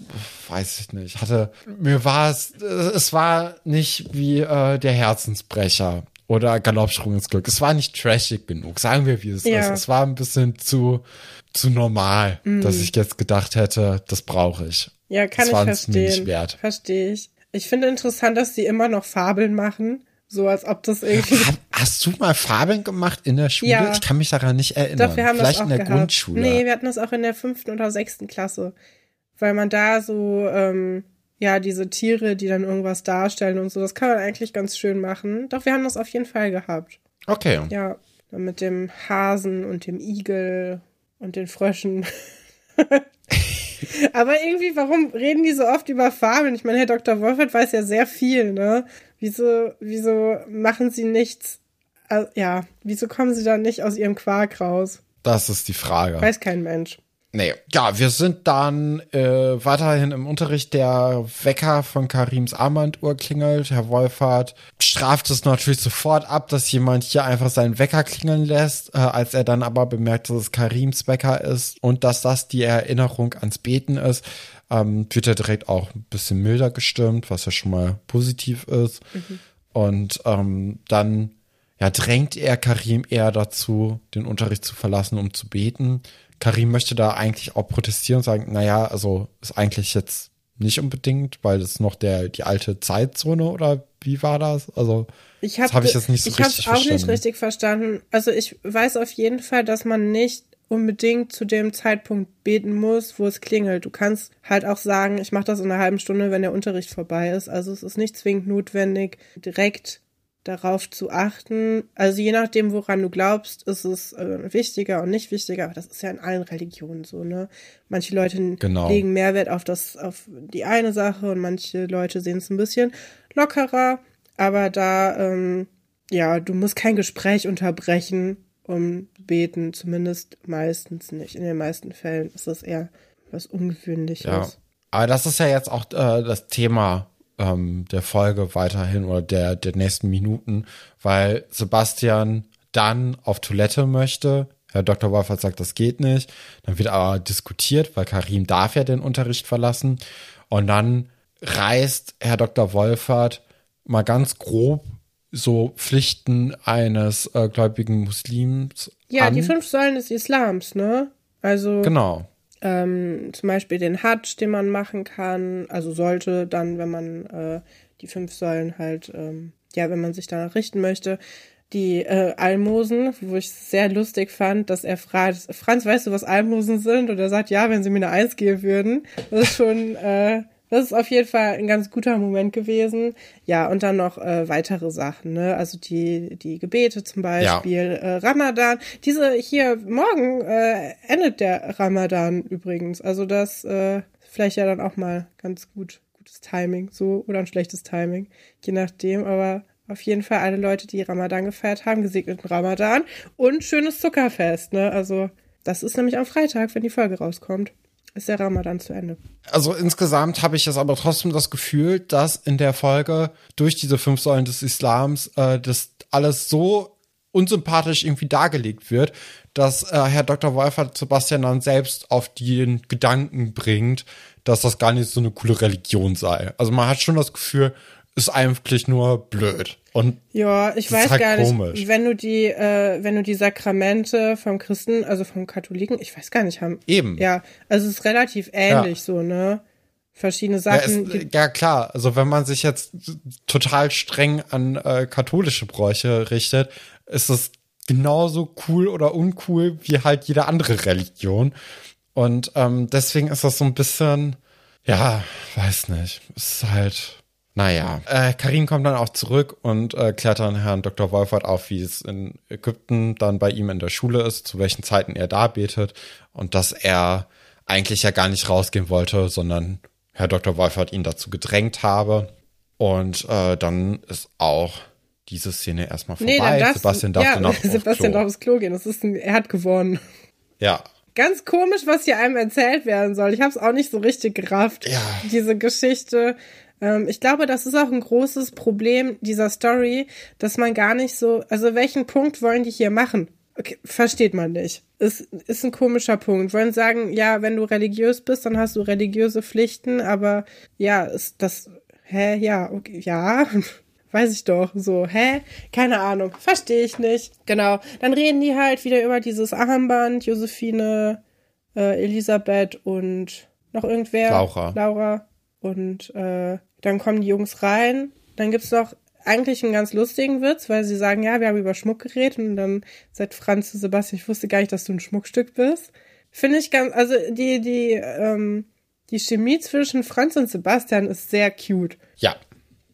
weiß ich nicht. Hatte, mir war es, äh, es war nicht wie äh, der Herzensbrecher oder Galoppsprung ins Glück. Es war nicht trashig genug. Sagen wir, wie es Ja. ist. Es war ein bisschen zu, zu normal, dass ich jetzt gedacht hätte, das brauche ich. Ja, kann das ich es mir nicht verstehen. wert. Verstehe ich. Ich finde interessant, dass sie immer noch Fabeln machen. So als ob das irgendwie. Hast du mal Fabeln gemacht in der Schule? Ja. Ich kann mich daran nicht erinnern. Doch, wir haben Vielleicht das auch in der gehabt. Grundschule. Nee, wir hatten das auch in der fünften oder sechsten Klasse. Weil man da so, ähm, ja, diese Tiere, die dann irgendwas darstellen und so, das kann man eigentlich ganz schön machen. Doch, wir haben das auf jeden Fall gehabt. Okay. Ja, mit dem Hasen und dem Igel und den Fröschen. Aber irgendwie, warum reden die so oft über Fabeln? Ich meine, Herr Dr. Wolfert weiß ja sehr viel, ne? Wieso, wieso machen sie nichts? äh, ja, wieso kommen sie da nicht aus ihrem Quark raus? Das ist die Frage. Weiß kein Mensch. Nee. Ja, wir sind dann äh, weiterhin im Unterricht. Der Wecker von Karims Armbanduhr klingelt. Herr Wolfert straft es natürlich sofort ab, dass jemand hier einfach seinen Wecker klingeln lässt. Äh, als er dann aber bemerkt, dass es Karims Wecker ist und dass das die Erinnerung ans Beten ist, ähm, wird er direkt auch ein bisschen milder gestimmt, was ja schon mal positiv ist. Und ähm, dann ja, drängt er Karim eher dazu, den Unterricht zu verlassen, um zu beten. Karim möchte da eigentlich auch protestieren und sagen, naja, also ist eigentlich jetzt nicht unbedingt, weil das noch der, die alte Zeitzone oder wie war das? Also, Ich das habe habe ich jetzt nicht so ich hab's richtig auch verstanden. nicht richtig verstanden. Also ich weiß auf jeden Fall, dass man nicht unbedingt zu dem Zeitpunkt beten muss, wo es klingelt. Du kannst halt auch sagen, ich mache das in einer halben Stunde, wenn der Unterricht vorbei ist. Also es ist nicht zwingend notwendig, direkt darauf zu achten. Also je nachdem, woran du glaubst, ist es äh, wichtiger und nicht wichtiger. Aber das ist ja in allen Religionen so, ne? Manche Leute Genau. legen Mehrwert auf das, auf die eine Sache und manche Leute sehen es ein bisschen lockerer. Aber da, ähm, ja, du musst kein Gespräch unterbrechen, um beten, zumindest meistens nicht. In den meisten Fällen ist das eher was Ungewöhnliches. Ja. Aber das ist ja jetzt auch äh, das Thema ähm, der Folge weiterhin oder der, der nächsten Minuten, weil Sebastian dann auf Toilette möchte. Herr Dr. Wolfert sagt, das geht nicht. Dann wird aber diskutiert, weil Karim darf ja den Unterricht verlassen. Und dann reißt Herr Dr. Wolfert mal ganz grob so Pflichten eines äh, gläubigen Muslims. Ja, an. die fünf Säulen des Islams, ne? Also Genau. Ähm, zum Beispiel den Hajj, den man machen kann, also sollte dann, wenn man äh, die fünf Säulen halt, ähm, ja, wenn man sich danach richten möchte, die äh, Almosen, wo ich sehr lustig fand, dass er fragt, Franz, weißt du, was Almosen sind? Und er sagt, ja, wenn sie mir eine Eins geben würden. Das ist schon, äh, das ist auf jeden Fall ein ganz guter Moment gewesen. Ja, und dann noch äh, weitere Sachen, ne? Also die, die Gebete zum Beispiel, äh, Ramadan. Diese hier, morgen äh, endet der Ramadan übrigens. Also das äh, vielleicht ja dann auch mal ganz gut, gutes Timing, so oder ein schlechtes Timing, je nachdem, aber auf jeden Fall alle Leute, die Ramadan gefeiert haben, gesegneten Ramadan und schönes Zuckerfest, ne? Also, das ist nämlich am Freitag, wenn die Folge rauskommt. Ist der Ramadan zu Ende. Also insgesamt habe ich jetzt aber trotzdem das Gefühl, dass in der Folge durch diese fünf Säulen des Islams äh, das alles so unsympathisch irgendwie dargelegt wird, dass äh, Herr Dr. Wolfert Sebastian dann selbst auf den Gedanken bringt, dass das gar nicht so eine coole Religion sei. Also man hat schon das Gefühl, ist eigentlich nur blöd. Und Ja, ich ist weiß halt gar nicht, komisch. wenn du die, äh, wenn du die Sakramente vom Christen, also vom Katholiken, ich weiß gar nicht, haben. Eben. Ja, also es ist relativ ähnlich so, ne? Verschiedene Ja, Sachen. es, die- ja, klar. Also wenn man sich jetzt total streng an äh, katholische Bräuche richtet, ist es genauso cool oder uncool wie halt jede andere Religion. Und ähm, deswegen ist das so ein bisschen, ja, weiß nicht. Es ist halt, naja. Äh, Karin kommt dann auch zurück und äh, klärt dann Herrn Dr. Wolfert auf, wie es in Ägypten dann bei ihm in der Schule ist, zu welchen Zeiten er da betet und dass er eigentlich ja gar nicht rausgehen wollte, sondern Herr Dr. Wolfert ihn dazu gedrängt habe. Und äh, dann ist auch diese Szene erstmal vorbei. nee, dann darfst Sebastian darf ja, dann auch Sebastian darf aufs Klo gehen. Das ist ein, er hat gewonnen. Klo. Ja, Ganz komisch, was hier einem erzählt werden soll. Ich habe es auch nicht so richtig gerafft, Ja. diese Geschichte. Ähm, ich glaube, das ist auch ein großes Problem dieser Story, dass man gar nicht so, also welchen Punkt wollen die hier machen? Okay, versteht man nicht. Ist, ist ein komischer Punkt. Wollen sagen, ja, wenn du religiös bist, dann hast du religiöse Pflichten, aber ja, ist das, hä, ja, okay, ja, weiß ich doch, so, hä? Keine Ahnung, verstehe ich nicht. Genau, dann reden die halt wieder über dieses Armband, Josephine, äh, Elisabeth und noch irgendwer. Laura. Laura. Und äh, dann kommen die Jungs rein. Dann gibt's noch eigentlich einen ganz lustigen Witz, weil sie sagen, ja, wir haben über Schmuck geredet und dann sagt Franz zu Sebastian, ich wusste gar nicht, dass du ein Schmuckstück bist. Finde ich ganz, also die, die, ähm, die Chemie zwischen Franz und Sebastian ist sehr cute. ja.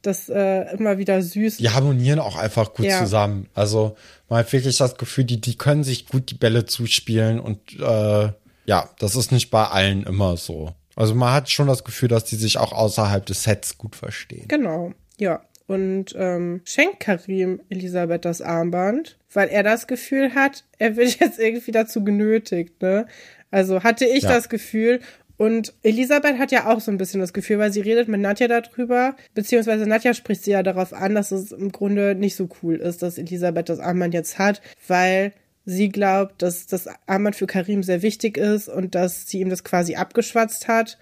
Das äh, immer wieder süß. Die harmonieren auch einfach gut Ja. zusammen. Also man hat wirklich das Gefühl, die, die können sich gut die Bälle zuspielen und äh, ja, das ist nicht bei allen immer so. Also man hat schon das Gefühl, dass die sich auch außerhalb des Sets gut verstehen. Genau, ja. Und ähm, schenkt Karim Elisabeth das Armband, weil er das Gefühl hat, er wird jetzt irgendwie dazu genötigt, ne? Also hatte ich Ja. das Gefühl. Und Elisabeth hat ja auch so ein bisschen das Gefühl, weil sie redet mit Nadja darüber, beziehungsweise Nadja spricht sie ja darauf an, dass es im Grunde nicht so cool ist, dass Elisabeth das Armband jetzt hat, weil sie glaubt, dass das Armband für Karim sehr wichtig ist und dass sie ihm das quasi abgeschwatzt hat.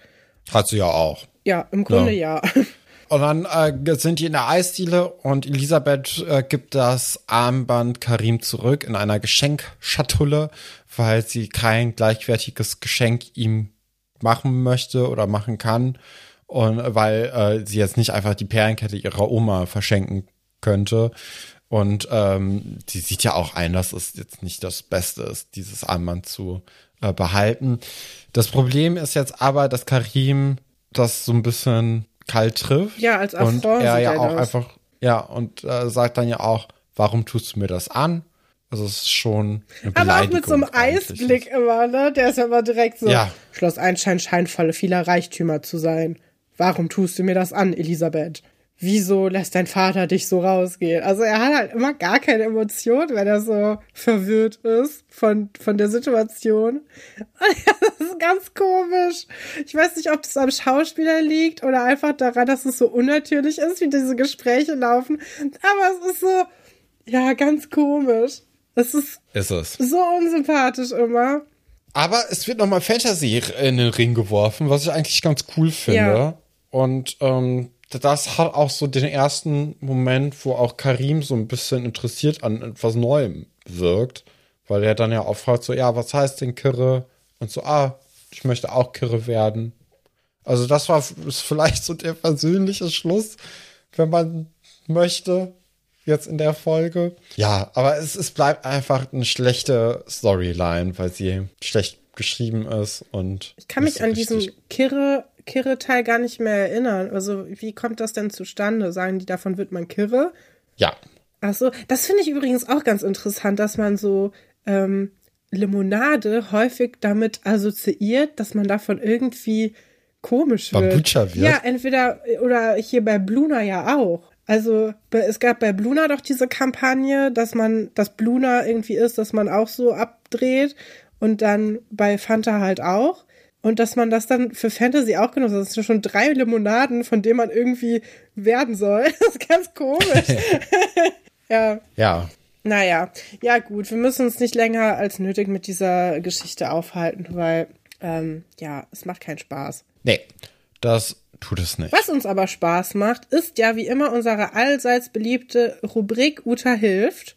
Hat sie ja auch. Ja, im Grunde ja. Und dann äh, sind die in der Eisdiele und Elisabeth äh, gibt das Armband Karim zurück in einer Geschenkschatulle, weil sie kein gleichwertiges Geschenk ihm machen möchte oder machen kann. Und weil äh, sie jetzt nicht einfach die Perlenkette ihrer Oma verschenken könnte. Und ähm, sie sieht ja auch ein, dass es jetzt nicht das Beste ist, dieses Armband zu äh, behalten. Das Problem ist jetzt aber, dass Karim das so ein bisschen kalt trifft. Ja, als Und Affront er sieht ja er auch das. einfach, ja, und äh, sagt dann ja auch, warum tust du mir das an? Also es ist schon eine Aber auch mit so einem. Eisblick immer, ne? Der ist ja immer direkt so. Ja. Schloss Einstein scheint volle vieler Reichtümer zu sein. Warum tust du mir das an, Elisabeth? Wieso lässt dein Vater dich so rausgehen? Also er hat halt immer gar keine Emotion, wenn er so verwirrt ist von, von der Situation. Das ist ganz komisch. Ich weiß nicht, ob das am Schauspieler liegt oder einfach daran, dass es so unnatürlich ist, wie diese Gespräche laufen. Aber es ist so, ja, ganz komisch. Es ist, ist es. so unsympathisch immer. Aber es wird nochmal Fantasy in den Ring geworfen, was ich eigentlich ganz cool finde. Ja. Und ähm, das hat auch so den ersten Moment, wo auch Karim so ein bisschen interessiert an etwas Neuem wirkt, weil er dann ja auch fragt, so, ja, was heißt denn Kirre? Und so, ah, ich möchte auch Kirre werden. Also das war vielleicht so der persönliche Schluss, wenn man möchte, jetzt in der Folge. Ja, aber es, es bleibt einfach eine schlechte Storyline, weil sie schlecht geschrieben ist und. Ich kann mich an diesen Kirre Kirre-Teil gar nicht mehr erinnern. Also, wie kommt das denn zustande? Sagen die, davon wird man Kirre? Ja. Ach so, das finde ich übrigens auch ganz interessant, dass man so ähm, Limonade häufig damit assoziiert, dass man davon irgendwie komisch wird. Bambucha wird. Ja, entweder oder hier bei Bluna ja auch. Also es gab bei Bluna doch diese Kampagne, dass man, dass Bluna irgendwie ist, dass man auch so abdreht und dann bei Fanta halt auch. Und dass man das dann für Fantasy auch genutzt hat. Das sind schon drei Limonaden, von denen man irgendwie werden soll. Das ist ganz komisch. ja. Ja. Naja, ja gut, wir müssen uns nicht länger als nötig mit dieser Geschichte aufhalten, weil ähm, ja, es macht keinen Spaß. Nee, das tut es nicht. Was uns aber Spaß macht, ist ja wie immer unsere allseits beliebte Rubrik Uta hilft.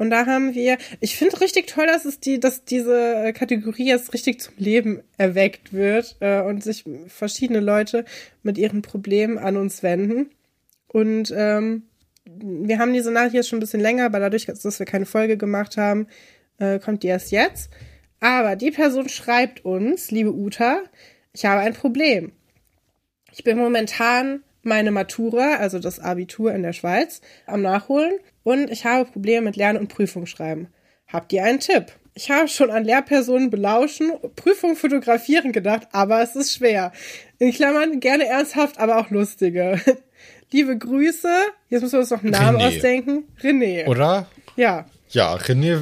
Und da haben wir, ich finde richtig toll, dass es die, dass diese Kategorie jetzt richtig zum Leben erweckt wird äh, und sich verschiedene Leute mit ihren Problemen an uns wenden. Und ähm, wir haben diese Nachricht jetzt schon ein bisschen länger, aber dadurch, dass wir keine Folge gemacht haben, äh, kommt die erst jetzt. Aber die Person schreibt uns, liebe Uta, ich habe ein Problem. Ich bin momentan meine Matura, also das Abitur in der Schweiz, am Nachholen und ich habe Probleme mit Lern- und Prüfungsschreiben. Habt ihr einen Tipp? Ich habe schon an Lehrpersonen belauschen, Prüfung fotografieren gedacht, aber es ist schwer. In Klammern gerne ernsthaft, aber auch lustige. Liebe Grüße. Jetzt müssen wir uns noch einen Namen René. ausdenken. René. Oder? Ja. Ja, René,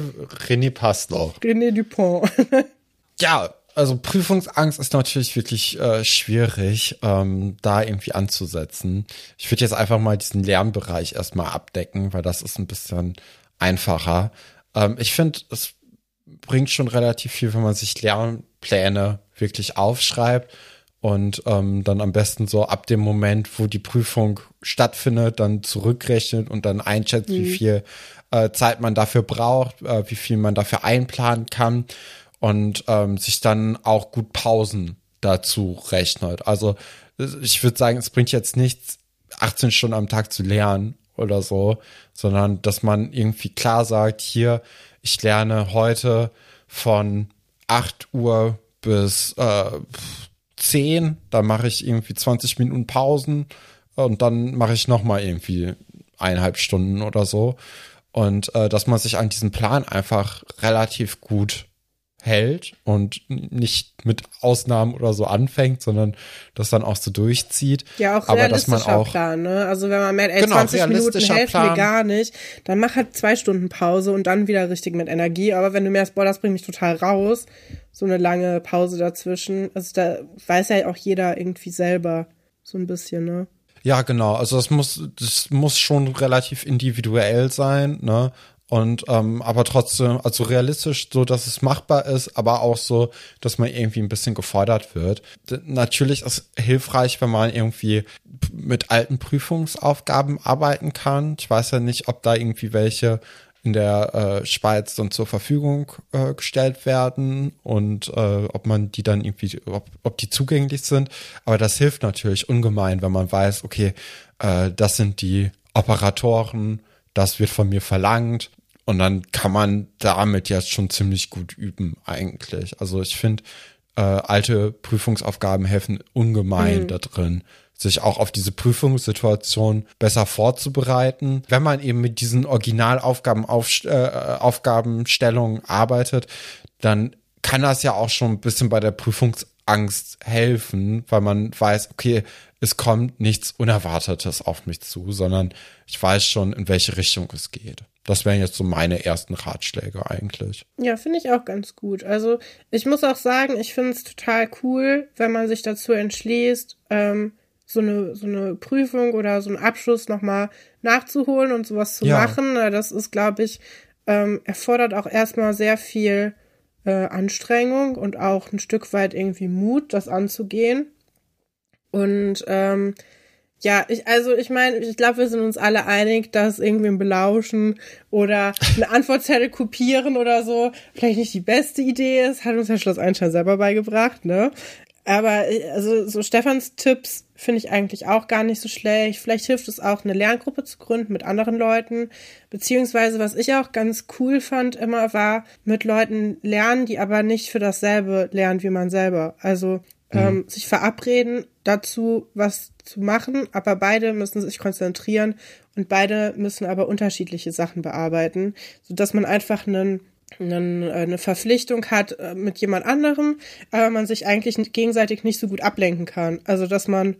René passt noch. René Dupont. ja, also Prüfungsangst ist natürlich wirklich äh, schwierig, ähm, da irgendwie anzusetzen. Ich würde jetzt einfach mal diesen Lernbereich erstmal abdecken, weil das ist ein bisschen einfacher. Ähm, ich finde, es bringt schon relativ viel, wenn man sich Lernpläne wirklich aufschreibt und ähm, dann am besten so ab dem Moment, wo die Prüfung stattfindet, dann zurückrechnet und dann einschätzt, mhm. wie viel äh, Zeit man dafür braucht, äh, wie viel man dafür einplanen kann und ähm, sich dann auch gut Pausen dazu rechnet. Also ich würde sagen, es bringt jetzt nichts, 18 Stunden am Tag zu lernen oder so, sondern dass man irgendwie klar sagt, hier, ich lerne heute von 8 Uhr bis äh, 10, da mache ich irgendwie 20 Minuten Pausen und dann mache ich nochmal irgendwie eineinhalb Stunden oder so. Und äh, dass man sich an diesen Plan einfach relativ gut hält und nicht mit Ausnahmen oder so anfängt, sondern das dann auch so durchzieht. Ja, auch aber dass man auch Plan, ne? Also wenn man merkt, ey, genau, 20 Minuten helfen mir gar nicht, dann mach halt zwei Stunden Pause und dann wieder richtig mit Energie. Aber wenn du merkst, boah, das bringt mich total raus, so eine lange Pause dazwischen, also da weiß ja auch jeder irgendwie selber so ein bisschen, ne? Ja, genau. Also das muss, das muss schon relativ individuell sein, ne? Und ähm, aber trotzdem, also realistisch, so dass es machbar ist, aber auch so, dass man irgendwie ein bisschen gefordert wird. D natürlich ist hilfreich, wenn man irgendwie mit alten Prüfungsaufgaben arbeiten kann. Ich weiß ja nicht, ob da irgendwie welche in der äh, Schweiz dann zur Verfügung äh, gestellt werden und äh, ob man die dann irgendwie, ob, ob die zugänglich sind. Aber das hilft natürlich ungemein, wenn man weiß, okay, äh, das sind die Operatoren, das wird von mir verlangt und dann kann man damit jetzt schon ziemlich gut üben, eigentlich. Also ich finde, äh, alte Prüfungsaufgaben helfen ungemein mhm. da drin, sich auch auf diese Prüfungssituation besser vorzubereiten. Wenn man eben mit diesen Originalaufgaben, auf, äh, Aufgabenstellungen arbeitet, dann kann das ja auch schon ein bisschen bei der Prüfungs Angst helfen, weil man weiß, okay, es kommt nichts Unerwartetes auf mich zu, sondern ich weiß schon, in welche Richtung es geht. Das wären jetzt so meine ersten Ratschläge eigentlich. Ja, finde ich auch ganz gut. Also ich muss auch sagen, ich finde es total cool, wenn man sich dazu entschließt, ähm, so eine, so eine Prüfung oder so einen Abschluss nochmal nachzuholen und sowas zu ja. machen. Das ist, glaube ich, ähm, erfordert auch erstmal sehr viel äh, Anstrengung und auch ein Stück weit irgendwie Mut, das anzugehen. Und ähm, ja, ich, also ich meine, ich glaube, wir sind uns alle einig, dass irgendwie ein Belauschen oder eine Antwortzettel kopieren oder so vielleicht nicht die beste Idee ist. Hat uns ja Schloss Einstein selber beigebracht, ne? Aber also so Stefans Tipps finde ich eigentlich auch gar nicht so schlecht. Vielleicht hilft es auch, eine Lerngruppe zu gründen mit anderen Leuten. Beziehungsweise, was ich auch ganz cool fand immer, war mit Leuten lernen, die aber nicht für dasselbe lernen wie man selber. Also mhm. ähm, sich verabreden dazu, was zu machen, aber beide müssen sich konzentrieren und beide müssen aber unterschiedliche Sachen bearbeiten, so dass man einfach einen eine Verpflichtung hat äh, mit jemand anderem, aber man sich eigentlich gegenseitig nicht so gut ablenken kann. Also dass man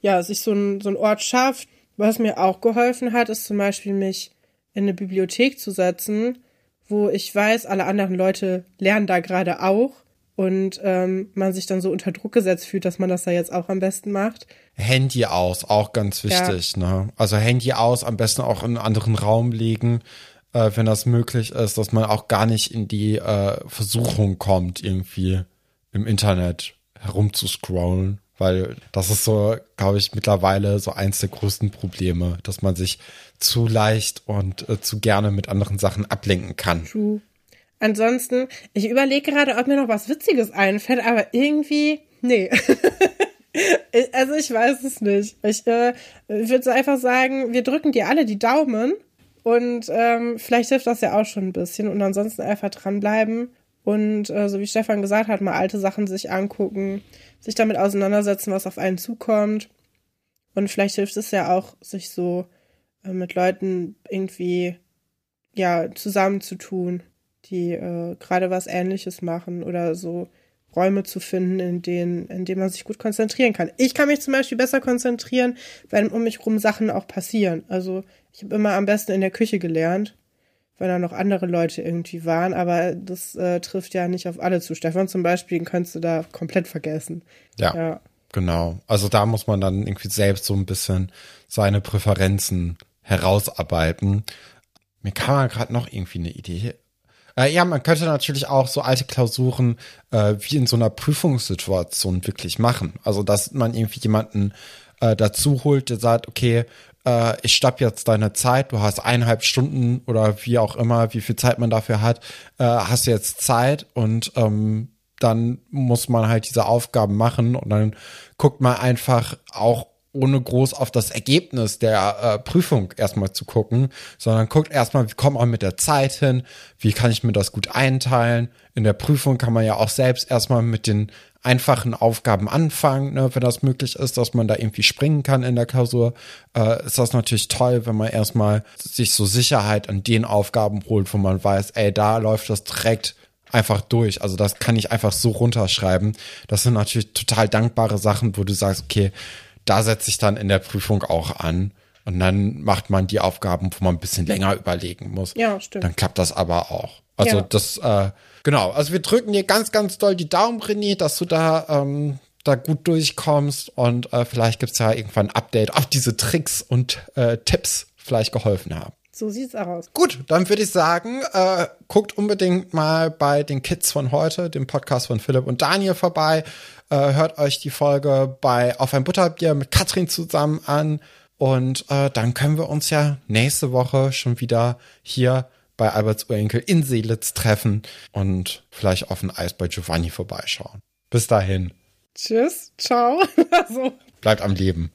ja sich so ein, so ein Ort schafft. Was mir auch geholfen hat, ist zum Beispiel mich in eine Bibliothek zu setzen, wo ich weiß, alle anderen Leute lernen da gerade auch und ähm, man sich dann so unter Druck gesetzt fühlt, dass man das da jetzt auch am besten macht. Handy aus, auch ganz wichtig. Ja. Ne? Also Handy aus, am besten auch in einen anderen Raum legen, äh, wenn das möglich ist, dass man auch gar nicht in die äh, Versuchung kommt, irgendwie im Internet herumzuscrollen. Weil das ist so, glaube ich, mittlerweile so eins der größten Probleme, dass man sich zu leicht und äh, zu gerne mit anderen Sachen ablenken kann. True. Ansonsten, ich überlege gerade, ob mir noch was Witziges einfällt, aber irgendwie, nee. also ich weiß es nicht. Ich äh, würde so einfach sagen, wir drücken dir alle die Daumen und ähm, vielleicht hilft das ja auch schon ein bisschen und ansonsten einfach dranbleiben und äh, so wie Stefan gesagt hat, mal alte Sachen sich angucken, sich damit auseinandersetzen, was auf einen zukommt und vielleicht hilft es ja auch, sich so äh, mit Leuten irgendwie ja zusammenzutun die äh, gerade was Ähnliches machen oder so Räume zu finden, in denen, in denen man sich gut konzentrieren kann. Ich kann mich zum Beispiel besser konzentrieren, wenn um mich rum Sachen auch passieren. Also ich habe immer am besten in der Küche gelernt, weil da noch andere Leute irgendwie waren, aber das äh, trifft ja nicht auf alle zu. Stefan zum Beispiel, den könntest du da komplett vergessen. Ja, ja. Genau. Also da muss man dann irgendwie selbst so ein bisschen seine Präferenzen herausarbeiten. Mir kam gerade noch irgendwie eine Idee äh, ja, man könnte natürlich auch so alte Klausuren äh, wie in so einer Prüfungssituation wirklich machen. Also, dass man irgendwie jemanden äh, dazu holt, der sagt, okay, äh, ich stopp jetzt deine Zeit, du hast eineinhalb Stunden oder wie auch immer, wie viel Zeit man dafür hat, äh, hast du jetzt Zeit und ähm, dann muss man halt diese Aufgaben machen und dann guckt man einfach auch ohne groß auf das Ergebnis der äh, Prüfung erstmal zu gucken, sondern guckt erstmal, wie kommt man mit der Zeit hin, wie kann ich mir das gut einteilen. In der Prüfung kann man ja auch selbst erstmal mit den einfachen Aufgaben anfangen, ne, wenn das möglich ist, dass man da irgendwie springen kann in der Klausur, äh, ist das natürlich toll, wenn man erstmal sich so Sicherheit an den Aufgaben holt, wo man weiß, ey, da läuft das direkt einfach durch. Also das kann ich einfach so runterschreiben. Das sind natürlich total dankbare Sachen, wo du sagst, okay, da setze ich dann in der Prüfung auch an. Und dann macht man die Aufgaben, wo man ein bisschen länger überlegen muss. Ja, stimmt. Dann klappt das aber auch. Also ja. das, äh, genau. Also wir drücken dir ganz, ganz doll die Daumen, René, dass du da, ähm, da gut durchkommst und äh, vielleicht gibt's ja irgendwann ein Update, ob diese Tricks und äh, Tipps vielleicht geholfen haben. So sieht's aus. Gut, dann würde ich sagen, äh, guckt unbedingt mal bei den Kids von heute, dem Podcast von Philipp und Daniel vorbei. Äh, hört euch die Folge bei Auf ein Butterbier mit Katrin zusammen an. Und äh, dann können wir uns ja nächste Woche schon wieder hier bei Alberts Urenkel in Seelitz treffen und vielleicht auf ein Eis bei Giovanni vorbeischauen. Bis dahin. Tschüss, ciao. Bleibt am Leben.